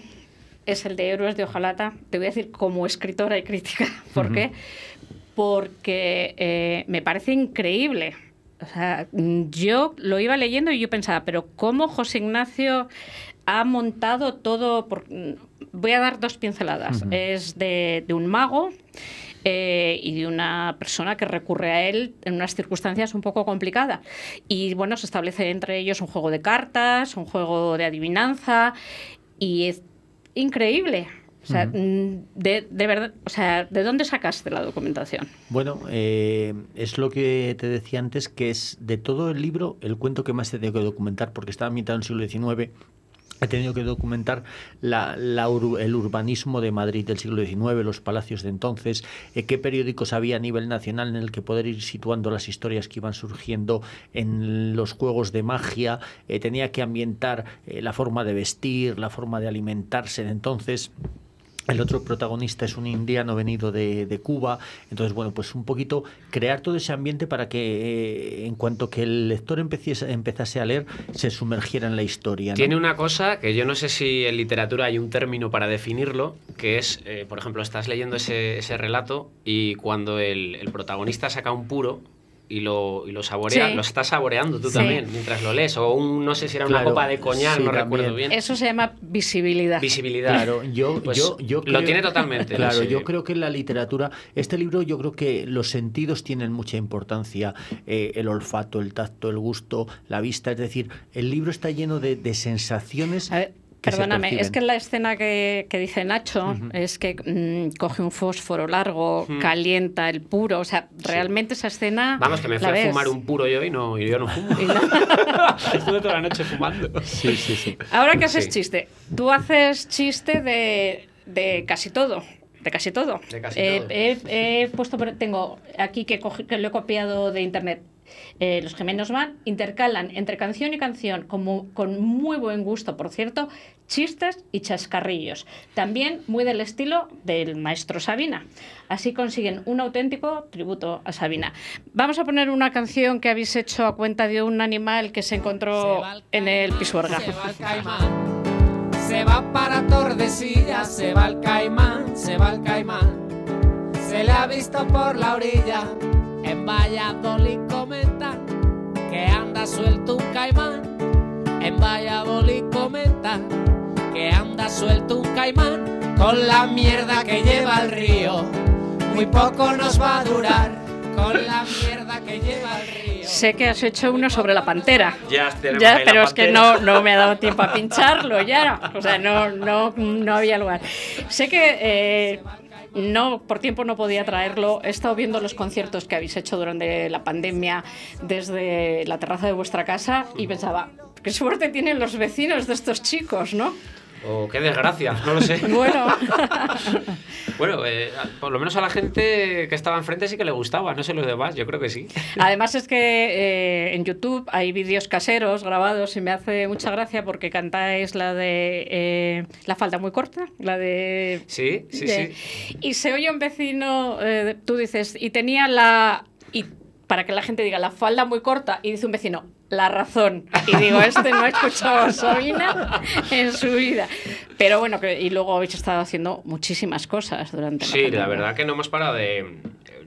es el de Héroes de Ojalata. Te voy a decir como escritora y crítica. ¿Por qué? Porque eh, me parece increíble. O sea, yo lo iba leyendo y yo pensaba, pero ¿cómo José Ignacio ha montado todo? Por... Voy a dar dos pinceladas. Es de, de un mago eh, y de una persona que recurre a él en unas circunstancias un poco complicadas. Y bueno, se establece entre ellos un juego de cartas, un juego de adivinanza y es increíble. O sea, mm, de, de verdad, o sea, ¿de dónde sacaste la documentación? Bueno, eh, es lo que te decía antes, que es de todo el libro el cuento que más he tenido que documentar, porque estaba ambientado en el siglo XIX. He tenido que documentar la- la el urbanismo de Madrid del siglo XIX, los palacios de entonces, eh, qué periódicos había a nivel nacional en el que poder ir situando las historias que iban surgiendo en los juegos de magia. Eh, tenía que ambientar eh, la forma de vestir, la forma de alimentarse de entonces. El otro protagonista es un indiano venido de, de, Cuba. Entonces, bueno, pues un poquito crear todo ese ambiente para que eh, en cuanto que el lector empeciese, empezase a leer, se sumergiera en la historia. Tiene una cosa que yo no sé si en literatura hay un término para definirlo, que es, eh, por ejemplo, estás leyendo ese, ese relato y cuando el protagonista saca un puro, y lo, y lo saborea, Sí. lo estás saboreando tú Sí. también mientras lo lees. O un, no sé si era una copa de coñac, sí, no también. recuerdo bien. Eso se llama visibilidad. Visibilidad. Claro, yo, Pues yo, yo lo creo- tiene totalmente. Claro, yo creo que en la literatura, este libro, yo creo que los sentidos tienen mucha importancia, eh, el olfato, el tacto, el gusto, la vista, es decir, el libro está lleno de, de sensaciones. A ver, Perdóname, es que la escena que, que dice Nacho es que mm, coge un fósforo largo, calienta el puro, o sea, realmente esa escena. Vamos, que me fui a ves. fumar un puro yo y, no, y yo no fumo. Estuve toda la noche fumando. Sí, sí, sí. Ahora que haces Sí. chiste, tú haces chiste de, de casi todo. De casi todo. De casi Eh, todo. He, he puesto, por- tengo aquí que, cogí- que lo he copiado de internet. Eh, los gemelos van, intercalan entre canción y canción, como, con muy buen gusto, por cierto, chistes y chascarrillos. También muy del estilo del maestro Sabina. Así consiguen un auténtico tributo a Sabina. Vamos a poner una canción que habéis hecho a cuenta de un animal que se encontró en el Pisuerga. Se va el caimán, se va para Tordesillas, se va el caimán, se va el caimán. Se le ha visto por la orilla, en Valladolid comenta que anda suelto un caimán. En Valladolid comenta que anda suelto un caimán con la mierda que lleva el río. Muy poco nos va a durar con la mierda que lleva el río. Sé que has hecho uno sobre la pantera. Ya tenemos Ya, ahí la pero es que no, no me ha dado tiempo a pincharlo ya. O sea, no, no, no había lugar. Sé que eh, no, por tiempo no podía traerlo. He estado viendo los conciertos que habéis hecho durante la pandemia desde la terraza de vuestra casa y pensaba, qué suerte tienen los vecinos de estos chicos, ¿no? O qué desgracia, no lo sé. Bueno, Bueno, eh, por lo menos a la gente que estaba enfrente sí que le gustaba, no sé los demás, yo creo que sí. Además es que eh, en YouTube hay vídeos caseros grabados y me hace mucha gracia porque cantáis la de eh, la falda muy corta, la de... Sí, sí, de- sí. Y se oye un vecino, tú dices, y tenía la... Y para que la gente diga la falda muy corta y dice un vecino, la razón. Y digo, este no ha escuchado a Sabina en su vida. Pero bueno, que, y luego habéis estado haciendo muchísimas cosas durante Sí, la verdad que no hemos parado de...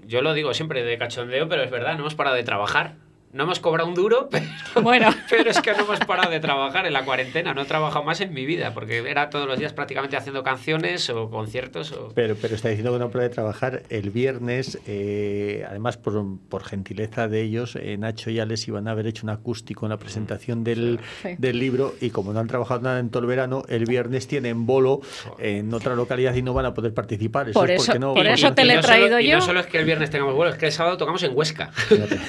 Yo lo digo siempre de cachondeo, pero es verdad, no hemos parado de trabajar. No hemos cobrado un duro, pero, Bueno, pero es que no hemos parado de trabajar en la cuarentena. No he trabajado más en mi vida, porque era todos los días prácticamente haciendo canciones o conciertos. O... Pero, pero está diciendo que no puede trabajar el viernes, eh, además por, por gentileza de ellos, eh, Nacho y Alex iban a haber hecho un acústico en la presentación del, Sí. del libro y como no han trabajado nada en todo el verano, el viernes tienen bolo en otra localidad y no van a poder participar. Por es eso- porque no, por eso te y le he no solo- traído y yo. no solo es que el viernes tengamos vuelo, es que el sábado tocamos en Huesca.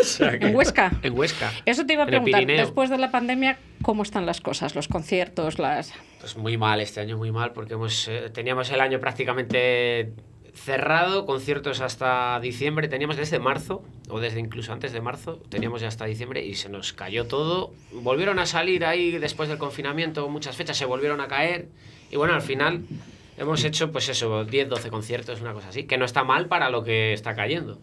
O sea que- en Huesca. En Huesca. Eso te iba a preguntar, después de la pandemia, ¿cómo están las cosas? Los conciertos, las... Pues muy mal este año, muy mal, porque hemos, eh, teníamos el año prácticamente cerrado, conciertos hasta diciembre, teníamos desde marzo, o desde incluso antes de marzo, teníamos ya hasta diciembre y se nos cayó todo. Volvieron a salir ahí después del confinamiento, muchas fechas se volvieron a caer y bueno, al final hemos hecho pues eso, 10, 12 conciertos, una cosa así, que no está mal para lo que está cayendo,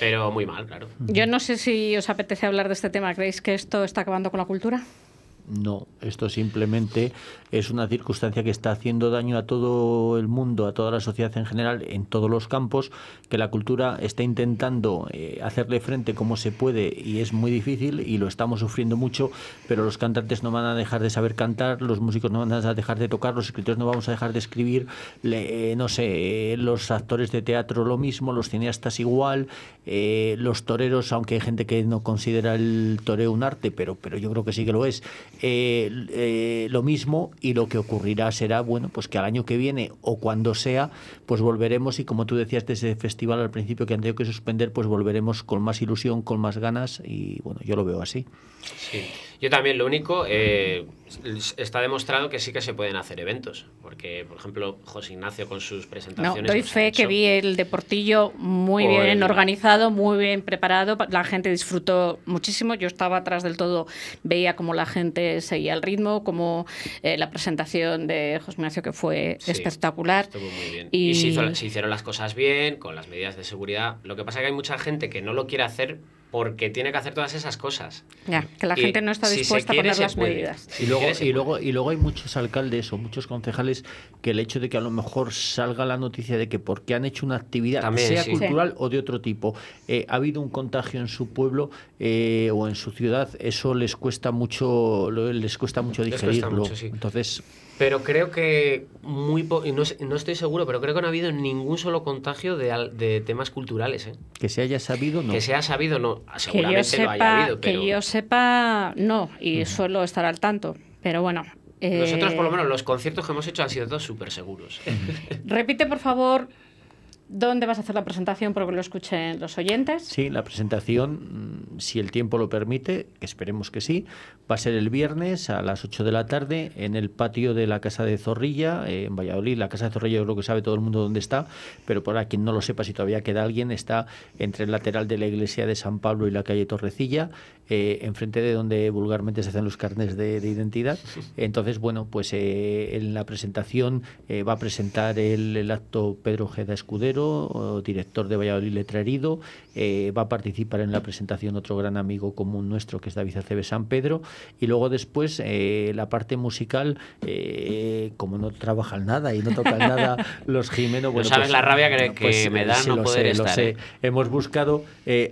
pero muy mal, claro. Yo no sé si os apetece hablar de este tema. ¿Creéis que esto está acabando con la cultura? No, esto simplemente es una circunstancia que está haciendo daño a todo el mundo, a toda la sociedad en general, en todos los campos, que la cultura está intentando eh, hacerle frente como se puede y es muy difícil y lo estamos sufriendo mucho, pero los cantantes no van a dejar de saber cantar, los músicos no van a dejar de tocar, los escritores no vamos a dejar de escribir, le- eh, no sé, eh, los actores de teatro lo mismo, los cineastas igual, los toreros, aunque hay gente que no considera el toreo un arte, pero, pero yo creo que sí que lo es, eh, eh, lo mismo y lo que ocurrirá será, bueno, pues que al año que viene o cuando sea, pues volveremos y como tú decías de ese festival al principio que han tenido que suspender, pues volveremos con más ilusión, con más ganas y bueno, yo lo veo así. Sí. Yo también, lo único, eh, está demostrado que sí que se pueden hacer eventos. Porque, por ejemplo, José Ignacio con sus No, presentaciones. doy pues, ha fe que vi el Deportillo muy bien el- organizado, muy bien preparado. La gente disfrutó muchísimo. Yo estaba atrás del todo, veía cómo la gente seguía el ritmo, como eh, la presentación de José Ignacio, que fue Sí, espectacular. Estuvo muy bien. Y- Y, se, hizo- se hicieron las cosas bien, con las medidas de seguridad. Lo que pasa es que hay mucha gente que no lo quiere hacer porque tiene que hacer todas esas cosas. Ya, que la Y gente no está si dispuesta quiere, a poner las puede. medidas. Y luego, quieres, y, luego, y luego hay muchos alcaldes o muchos concejales que el hecho de que a lo mejor salga la noticia de que porque han hecho una actividad, También, sea sí. cultural o de otro tipo, eh, ha habido un contagio en su pueblo eh, o en su ciudad, eso les cuesta mucho, lo- les cuesta mucho cuesta digerirlo. mucho, sí. Entonces, Pero creo que muy po- y no, sé- no estoy seguro, pero creo que no ha habido ningún solo contagio de, al- de temas culturales. ¿eh? que se haya sabido, no. Que se ha sabido, no. Que yo, Seguramente lo haya sepa, habido, pero que yo sepa, no, y suelo estar al tanto. Pero bueno. nosotros, eh, por lo menos, los conciertos que hemos hecho han sido todos súper seguros. Repite, por favor, dónde vas a hacer la presentación porque lo escuchen los oyentes. Sí, la presentación, mm, si el tiempo lo permite, que esperemos que sí, va a ser el viernes a las 8 de la tarde en el patio de la Casa de Zorrilla, eh, en Valladolid. La Casa de Zorrilla yo creo que sabe todo el mundo dónde está, pero para quien no lo sepa, si todavía queda alguien, está entre el lateral de la iglesia de San Pablo y la calle Torrecilla, eh, enfrente de donde vulgarmente se hacen los carnes de, de identidad. Entonces, bueno, pues eh, en la presentación va a presentar el, el acto Pedro Ojeda Escudero, director de Valladolid Letrerido. Eh, va a participar en la presentación otro gran amigo común nuestro, que es David Acebe San Pedro. Y luego después, eh, la parte musical, eh, como no trabajan nada y no tocan nada los Jimeno, bueno, sabes pues, la rabia que- que me da no poder sé, lo estar, sé. Hemos buscado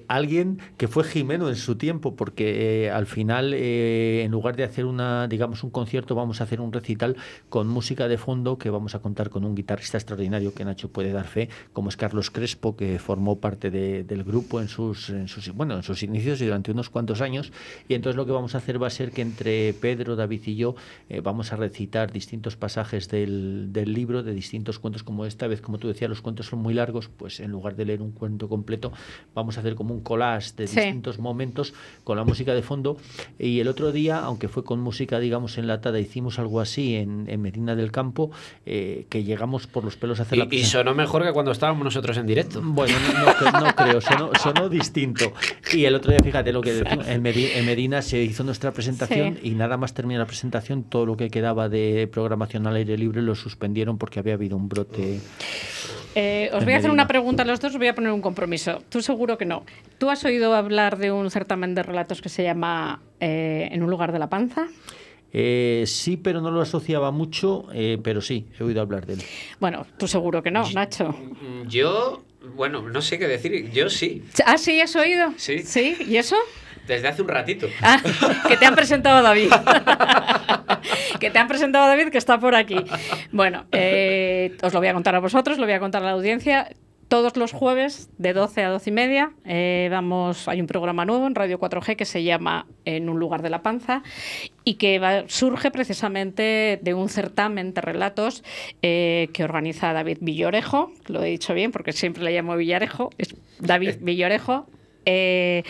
alguien que fue Jimeno en su tiempo, porque al final, en lugar de hacer una, digamos, un concierto, vamos a hacer un recital con música de fondo que vamos a contar con un guitarrista extraordinario que Nacho puede dar fe, como es Carlos Crespo, que formó parte de- del grupo en sus, en sus, bueno, en sus inicios y durante unos cuantos años. Y entonces lo que vamos a hacer va a ser que entre Pedro, David y yo eh, vamos a recitar distintos pasajes del, del libro, de distintos cuentos, como esta vez, como tú decías, los cuentos son muy largos, pues en lugar de leer un cuento completo, vamos a hacer como un collage de Sí. distintos momentos con la música de fondo. Y el otro día, aunque fue con música, digamos, enlatada, hicimos algo así en, en Medina del Campo, eh, que llegamos por los pelos a hacer la Y, y presentación. sonó mejor que cuando estábamos nosotros en directo. Bueno, no, no cre- no creo, sonó, sonó distinto. Y el otro día, fíjate lo que decimos, en, Medi- en Medina se hizo nuestra presentación Sí. y nada más terminar la presentación, todo lo que quedaba de programación al aire libre lo suspendieron porque había habido un brote. Eh, os voy a hacer una pregunta a los dos, os voy a poner un compromiso. Tú seguro que no. ¿Tú has oído hablar de un certamen de relatos que se llama eh, En un lugar de la panza? Eh, sí, pero no lo asociaba mucho, eh, pero sí, he oído hablar de él. Bueno, tú seguro que no, Nacho. Yo, bueno, no sé qué decir. Yo sí, ¿Ah, sí, has oído? Sí. ¿Sí? ¿Y eso? desde hace un ratito. Ah, que te han presentado a David. que te han presentado a David, que está por aquí. Bueno, eh, os lo voy a contar a vosotros, lo voy a contar a la audiencia. Todos los jueves, de 12 a 12 y media, eh, vamos, hay un programa nuevo en Radio 4G que se llama En un lugar de la panza y que va- surge precisamente de un certamen de relatos eh, que organiza David Villorejo, lo he dicho bien porque siempre le llamo Villarejo, es David Villorejo, eh,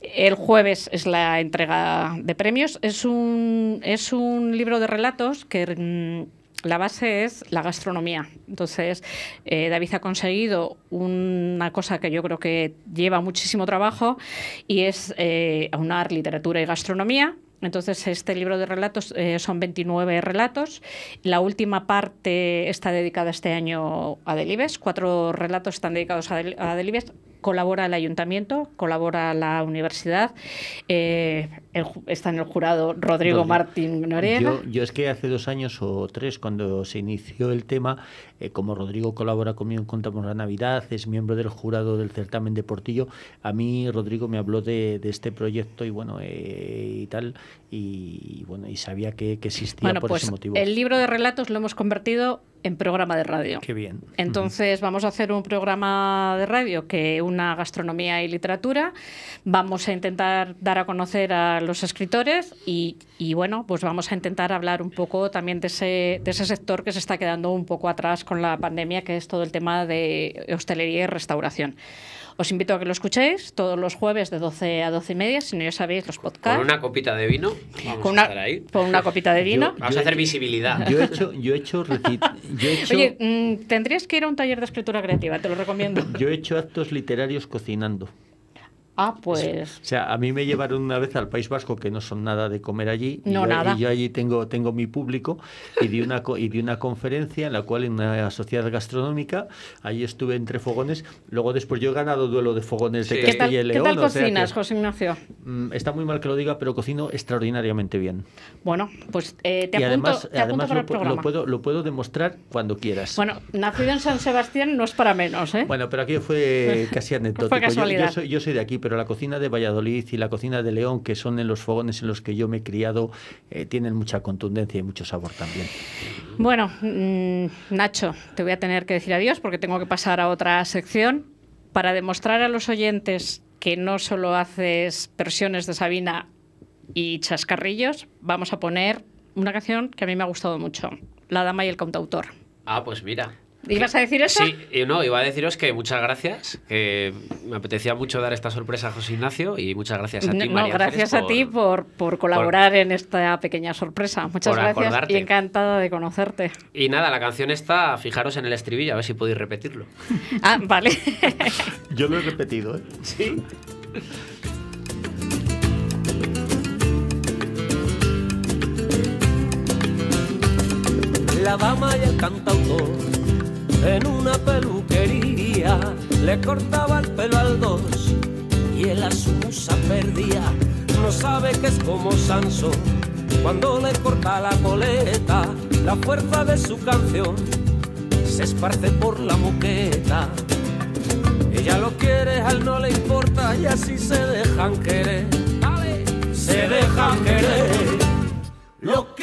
el jueves es la entrega de premios. Es un, es un libro de relatos que mm, la base es la gastronomía. Entonces, eh, David ha conseguido una cosa que yo creo que lleva muchísimo trabajo y es eh, aunar literatura y gastronomía. Entonces, este libro de relatos eh, son 29 relatos. La última parte está dedicada este año a Delibes. Cuatro relatos están dedicados a, Del- a Delibes. Colabora el ayuntamiento, colabora la universidad. eh, el está en el jurado Rodrigo Rodrigo. Martín Noriega. Yo, yo es que hace dos años o tres, cuando se inició el tema, eh, como Rodrigo colabora conmigo en Contamos la Navidad, es miembro del jurado del certamen de Portillo, a mí Rodrigo me habló de, de este proyecto y bueno, eh, y tal, y, bueno, y sabía que, que existía Bueno, por pues ese motivo. el libro de relatos lo hemos convertido en programa de radio. Qué bien. Entonces vamos a hacer un programa de radio que una gastronomía y literatura. Vamos a intentar dar a conocer a los escritores y, y bueno, pues vamos a intentar hablar un poco también de ese, de ese sector que se está quedando un poco atrás con la pandemia, que es todo el tema de hostelería y restauración. Os invito a que lo escuchéis todos los jueves de 12 a 12 y media, si no ya sabéis los podcasts. Con una copita de vino. Vamos Con a una, estar ahí. con una copita de vino. Vamos a hacer visibilidad. Yo he hecho, yo he hecho, yo he hecho, Oye, mm, tendrías que ir a un taller de escritura creativa, te lo recomiendo. yo he hecho actos literarios cocinando. Ah, pues. O sea, a mí me llevaron una vez al País Vasco, que no son nada de comer allí. y No, yo, nada. Y yo allí tengo, tengo mi público y di, una, y di una conferencia en la cual en una sociedad gastronómica, allí estuve entre fogones. Luego después yo he ganado duelo de fogones de Sí. ¿Qué Castilla tal, y qué León. tal o sea que, cocinas, José Ignacio? mm, está muy mal que lo diga, pero cocino extraordinariamente bien. Bueno, pues eh, te y apunto, además, te apunto además para lo, el lo puedo, lo puedo demostrar cuando quieras. Bueno, nacido en San Sebastián no es para menos, ¿eh? Bueno, pero aquí fue casi anecdótico. Yo- Yo, casualidad. soy, yo soy de aquí, pero la cocina de Valladolid y la cocina de León, que son en los fogones en los que yo me he criado, eh, tienen mucha contundencia y mucho sabor también. Bueno, mm, Nacho, te voy a tener que decir adiós porque tengo que pasar a otra sección para demostrar a los oyentes que no solo haces versiones de Sabina y chascarrillos, vamos a poner una canción que a mí me ha gustado mucho, La Dama y el Cantautor. Ah, pues mira. ¿Ibas a decir eso? Sí, y no, iba a deciros que muchas gracias, que me apetecía mucho dar esta sorpresa a José Ignacio y muchas gracias a ti, No, María gracias Ángeles, a ti por, por colaborar en esta pequeña sorpresa. Muchas por gracias acordarte. y encantada de conocerte. Y nada, la canción está, fijaros en el estribillo, a ver si podéis repetirlo. Ah, vale. Yo lo he repetido, ¿eh? Sí. La dama y el cantautor en una peluquería le cortaba el pelo al dos y él a su musa perdía. No sabe que es como Sansón cuando le corta la coleta. La fuerza de su canción se esparce por la moqueta. Ella lo quiere, a él no le importa y así se dejan querer. Se dejan querer. Lo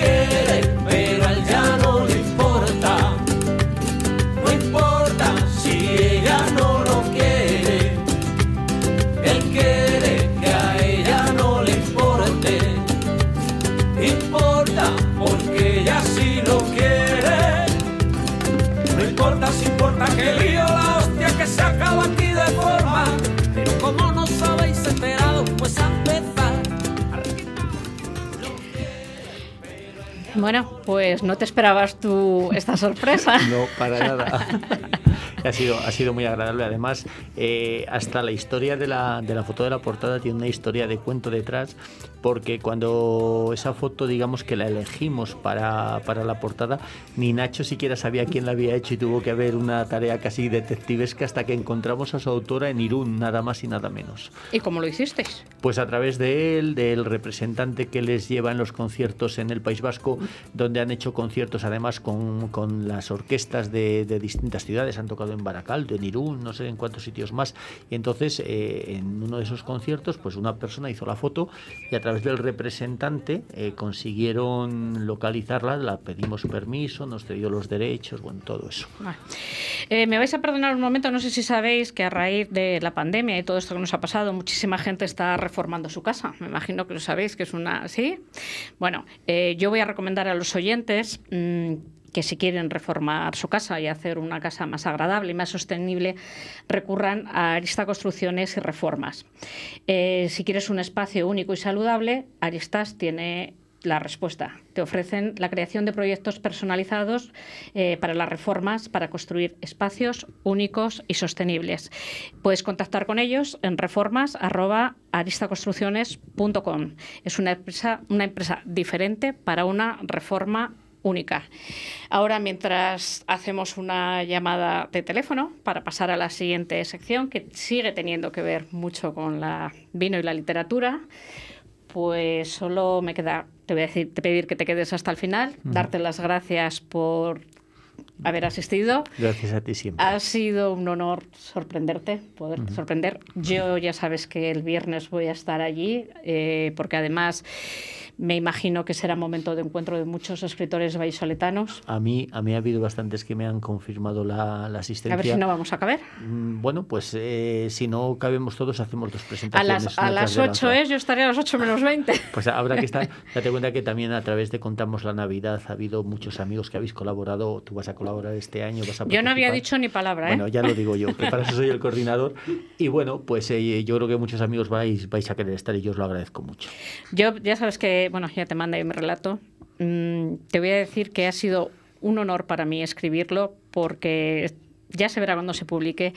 Bueno, pues no te esperabas tú esta sorpresa. No, para nada. ha, sido, ha sido muy agradable. Además, eh, hasta la historia de la, de la foto de la portada tiene una historia de cuento detrás, porque cuando esa foto, digamos que la elegimos para, para la portada, ni Nacho siquiera sabía quién la había hecho y tuvo que haber una tarea casi detectivesca hasta que encontramos a su autora en Irún, nada más y nada menos. ¿Y cómo lo hicisteis? Pues a través de él, del representante que les lleva en los conciertos en el País Vasco, donde han hecho conciertos además con, con las orquestas de, de distintas ciudades, han tocado en Baracaldo, en Irún, no sé en cuántos sitios más. Y entonces eh, en uno de esos conciertos, pues una persona hizo la foto y a través del representante eh, consiguieron localizarla, la pedimos permiso, nos cedió los derechos, bueno, todo eso. Vale. Eh, me vais a perdonar un momento, no sé si sabéis que a raíz de la pandemia y todo esto que nos ha pasado, muchísima gente está reformando su casa. Me imagino que lo sabéis, que es una... ¿Sí? Bueno, eh, yo voy a recomendar a los oyentes... mm, que si quieren reformar su casa y hacer una casa más agradable y más sostenible, recurran a Arista Construcciones y Reformas. Eh, si quieres un espacio único y saludable, Aristas tiene la respuesta. Te ofrecen la creación de proyectos personalizados eh, para las reformas, para construir espacios únicos y sostenibles. Puedes contactar con ellos en reformas@aristaconstrucciones.com. Es una empresa, una empresa diferente para una reforma única. Ahora, mientras hacemos una llamada de teléfono para pasar a la siguiente sección, que sigue teniendo que ver mucho con la vino y la literatura, pues solo me queda, te voy a decir, te pedir que te quedes hasta el final, darte las gracias por haber asistido. Gracias a ti siempre. Ha sido un honor sorprenderte, poderte Ujú. sorprender. Yo ya sabes que el viernes voy a estar allí, eh, porque además Me imagino que será momento de encuentro de muchos escritores vallisoletanos. A mí, a mí ha habido bastantes que me han confirmado la, la asistencia. A ver si no vamos a caber. Mm, Bueno, pues eh, si no cabemos todos, hacemos dos A presentaciones. las, a las tras de la 8 otra. es, yo estaré a las 8 menos 20. Pues habrá que estar. Date cuenta que también a través de Contamos la Navidad ha habido muchos amigos que habéis colaborado. Tú vas a colaborar este año, vas a Yo no había dicho ni palabra, ¿eh? Bueno, ya lo digo yo, que para eso soy el coordinador. Y bueno, pues eh, yo creo que muchos amigos vais, vais a querer estar y yo os lo agradezco mucho. Yo ya sabes que, bueno, ya te mandé mi relato. Mm, te voy a decir que ha sido un honor para mí escribirlo porque ya se verá cuando se publique,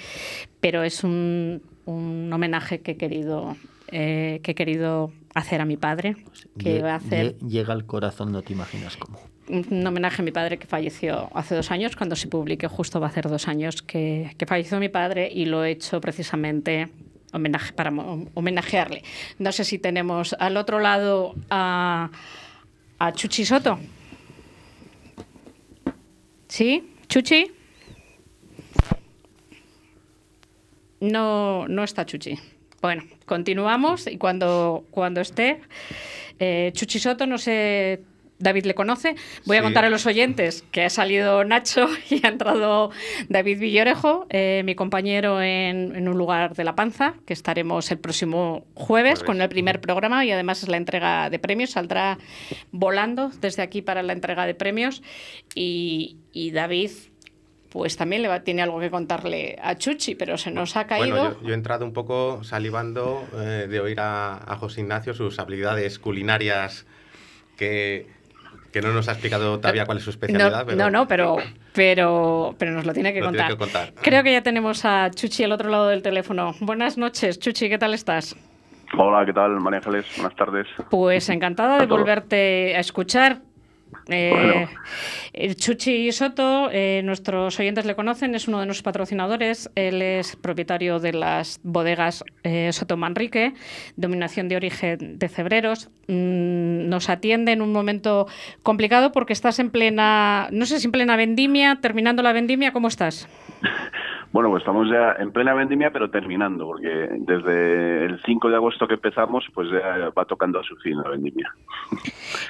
pero es un, un homenaje que he querido eh, que he querido hacer a mi padre, que Lle- va a hacer lle- Llega al corazón, no te imaginas cómo. un homenaje a mi padre que falleció hace dos años, cuando se publique justo va a hacer dos años que, que falleció mi padre y lo he hecho precisamente homenaje para homenajearle. No sé si tenemos al otro lado a, a Chuchi Soto. ¿Sí? ¿Chuchi? No, no está Chuchi. Bueno, continuamos y cuando, cuando esté, eh, Chuchi Soto, no sé, David le conoce. Voy a Sí. contar a los oyentes que ha salido Nacho y ha entrado David Villorejo, eh, mi compañero en, en un lugar de la panza, que estaremos el próximo jueves, con el primer programa y además es la entrega de premios. Saldrá volando desde aquí para la entrega de premios y, y David. Pues también le va, tiene algo que contarle a Chuchi, pero se nos ha caído. Bueno, yo, yo he entrado un poco salivando eh, de oír a, a José Ignacio sus habilidades culinarias que, que no nos ha explicado todavía cuál es su especialidad. no, pero no, no, pero, pero, pero nos lo tiene que lo tiene contar. que contar. Creo que ya tenemos a Chuchi al otro lado del teléfono. Buenas noches, Chuchi, ¿qué tal estás? Hola, ¿qué tal, María Ángeles? Buenas tardes. Pues encantada de volverte a escuchar. Eh, Bueno. Chuchi Soto, eh, nuestros oyentes le conocen, es uno de nuestros patrocinadores. Él es propietario de las bodegas eh, Soto Manrique, dominación de origen de cebreros. Mm, nos atiende en un momento complicado porque estás en plena, no sé si en plena vendimia, terminando la vendimia, ¿cómo estás? Bueno, pues estamos ya en plena vendimia, pero terminando, porque desde el 5 de agosto que empezamos, pues ya va tocando a su fin la vendimia.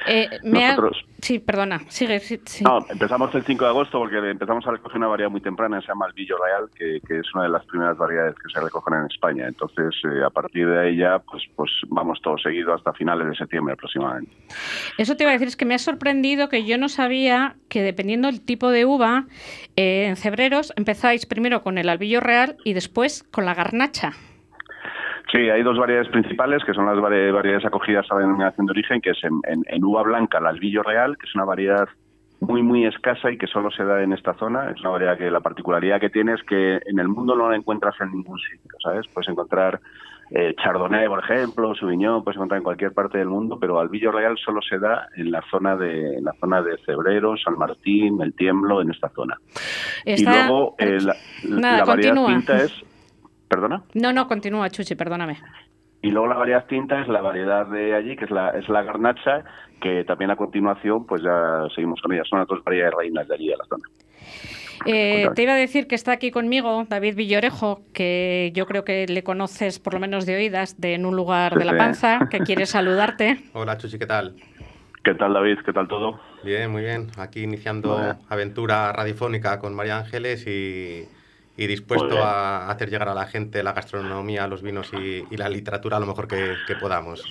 Eh, me ha- Nosotros- Sí, perdona, sigue. sí, sí. No, empezamos el 5 de agosto porque empezamos a recoger una variedad muy temprana, se llama el Villo Real, que, que es una de las primeras variedades que se recogen en España. Entonces, eh, a partir de ahí ya, pues, pues vamos todo seguido hasta finales de septiembre aproximadamente. Eso te iba a decir, es que me ha sorprendido que yo no sabía que dependiendo del tipo de uva, eh, en cebreros empezáis primero con el albillo real y después con la garnacha. Sí, hay dos variedades principales, que son las vari- variedades acogidas a la denominación de origen, que es en, en- en uva blanca, el albillo real, que es una variedad muy, muy escasa y que solo se da en esta zona. Es una variedad que la particularidad que tiene es que en el mundo no la encuentras en ningún sitio, ¿sabes? Puedes encontrar eh, Chardonnay, por ejemplo, Sauvignon, puedes encontrar en cualquier parte del mundo, pero albillo real solo se da en la zona de, en la zona de Cebrero, San Martín, El Tiemblo, en esta zona. Está- Y luego eh, la, Nada, la variedad tinta es... ¿Perdona? No, no, continúa, Chuchi, perdóname. Y luego la variedad tinta es la variedad de allí, que es la, es la garnacha, que también a continuación pues ya seguimos con ella. Son las dos variedades reinas de allí de la zona. Eh, Cuéntame. te iba a decir que está aquí conmigo David Villorejo, que yo creo que le conoces por lo menos de oídas, de En un lugar Sí, de la sí. panza, que quiere saludarte. Hola, Chuchi, ¿qué tal? ¿Qué tal, David? ¿Qué tal todo? Bien, muy bien. Aquí iniciando aventura radiofónica con María Ángeles y, y dispuesto a hacer llegar a la gente la gastronomía, los vinos y, y la literatura lo mejor que, que podamos.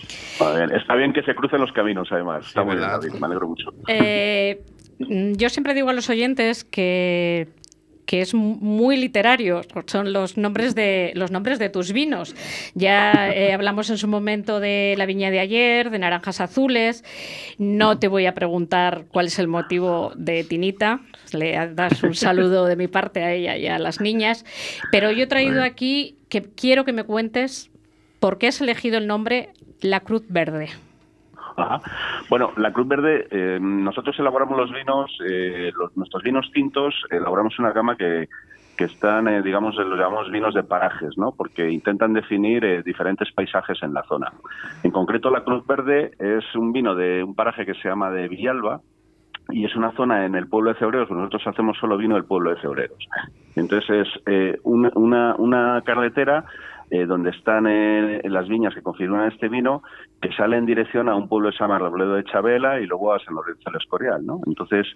Bien. Está bien que se crucen los caminos, además. Está muy bien. David. Me alegro mucho. Eh, yo siempre digo a los oyentes que que es mu- muy literario, son los nombres de los nombres de tus vinos. Ya eh, hablamos en su momento de la viña de ayer, de naranjas azules. No te voy a preguntar cuál es el motivo de Tinita. Le das un saludo de mi parte a ella y a las niñas. Pero yo he traído aquí que quiero que me cuentes por qué has elegido el nombre La Cruz Verde. Bueno, la Cruz Verde, eh, nosotros elaboramos los vinos, eh, los- nuestros vinos tintos, elaboramos una gama que, que están, eh, digamos, los llamamos vinos de parajes, ¿no? Porque intentan definir eh, diferentes paisajes en la zona. En concreto, la Cruz Verde es un vino de un paraje que se llama de Villalba, y es una zona en el pueblo de Cebreros, nosotros hacemos solo vino del pueblo de Cebreros. Entonces es eh, una, una carretera eh, donde están eh, las viñas que configuran este vino, que sale en dirección a un pueblo que se Robledo de Chabela y luego a San Lorenzo del Escorial. ¿no? Entonces,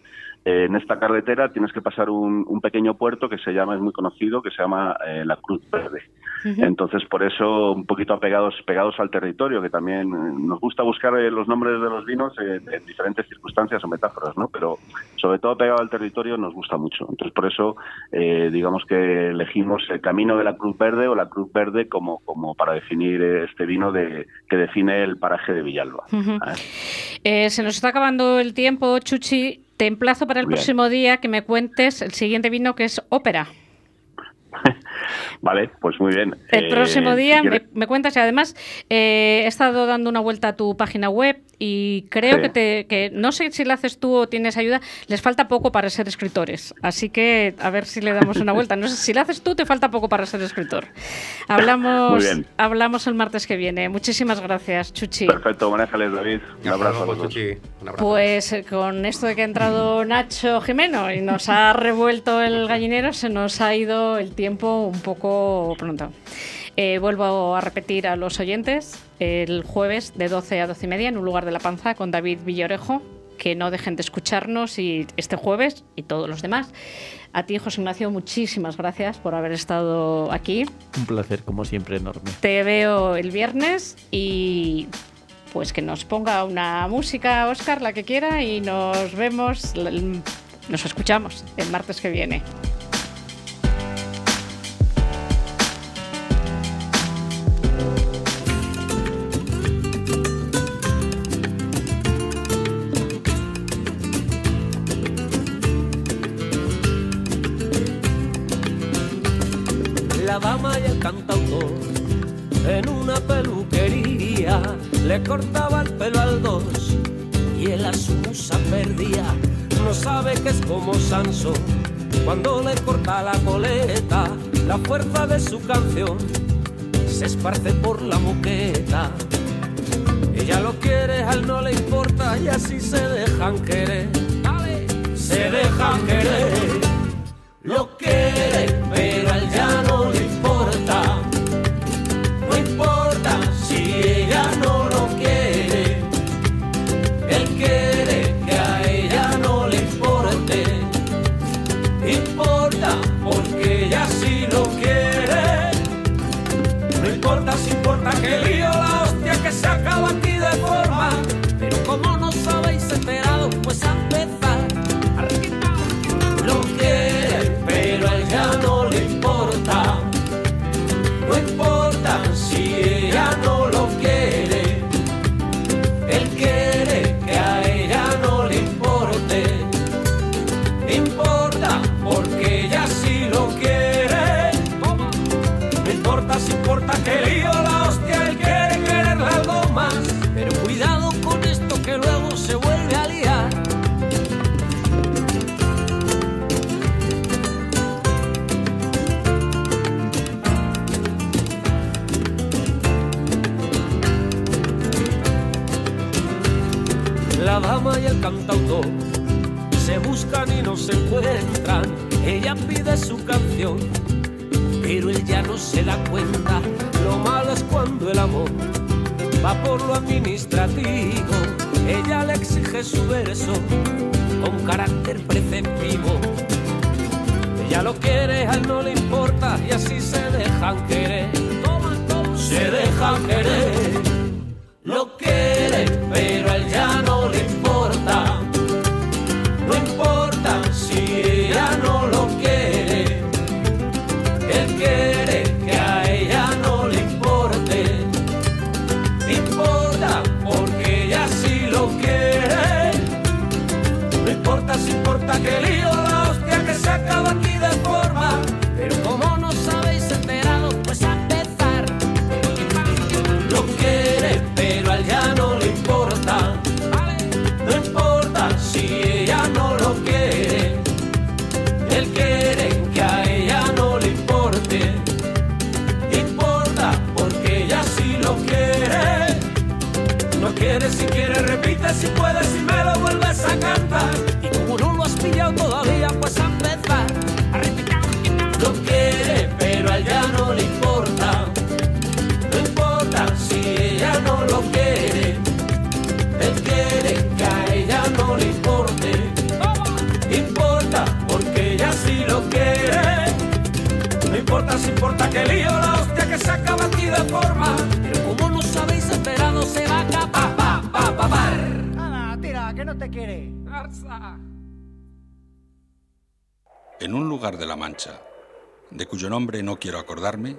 eh, en esta carretera tienes que pasar un, un pequeño puerto que se llama, es muy conocido, que se llama eh, la Cruz Verde. Entonces, por eso, un poquito apegados pegados al territorio, que también eh, nos gusta buscar eh, los nombres de los vinos en diferentes circunstancias o metáforas, ¿no? Pero sobre todo pegado al territorio nos gusta mucho. Entonces, por eso, eh, digamos que elegimos el camino de la Cruz Verde o la Cruz Verde como, como para definir eh, este vino de, que define el paraje de Villalba. Ujú. ¿eh? Eh, se nos está acabando el tiempo, Chuchi. Te emplazo para el bien. próximo día que me cuentes el siguiente vino que es ópera. Vale, pues muy bien. El Eh, próximo si día me, me cuentas y además eh, he estado dando una vuelta a tu página web y creo Sí. que, te, que no sé si la haces tú o tienes ayuda, les falta poco para ser escritores. Así que a ver si le damos una vuelta. No sé si la haces tú, te falta poco para ser escritor. Hablamos, Muy bien. hablamos el martes que viene. Muchísimas gracias, Chuchi. Perfecto, buenas tardes, David. Un abrazo luego. Chuchi. Un abrazo. Pues eh, con esto de que ha entrado Nacho Jimeno y nos ha revuelto el gallinero, se nos ha ido el tiempo un poco pronto. Eh, vuelvo a repetir a los oyentes el jueves de 12 a 12 y media en un lugar de la panza con David Villorejo. Que no dejen de escucharnos y este jueves y todos los demás. A ti, José Ignacio, muchísimas gracias por haber estado aquí. Un placer, como siempre, enorme. Te veo el viernes y pues que nos ponga una música, Oscar, la que quiera, y nos vemos, nos escuchamos el martes que viene. Le cortaba el pelo al dos y él a su musa perdía no sabe que es como Sansón cuando le corta la coleta la fuerza de su canción se esparce por la moqueta ella lo quiere, a él no le importa y así se dejan querer. Se dejan querer. Es cuando el amor va por lo administrativo. Ella le exige su verso con carácter preceptivo. Ella lo quiere, a él no le importa y así se dejan querer. Se dejan querer. En un lugar de la Mancha, de cuyo nombre no quiero acordarme,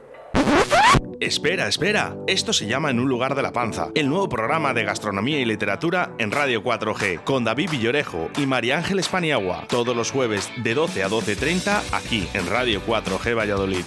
Espera, espera. Esto se llama En un lugar de la panza, el nuevo programa de gastronomía y literatura en Radio 4G, con David Villorejo y María Ángeles Paniagua, todos los jueves de 12 a 12.30 aquí en Radio 4G Valladolid.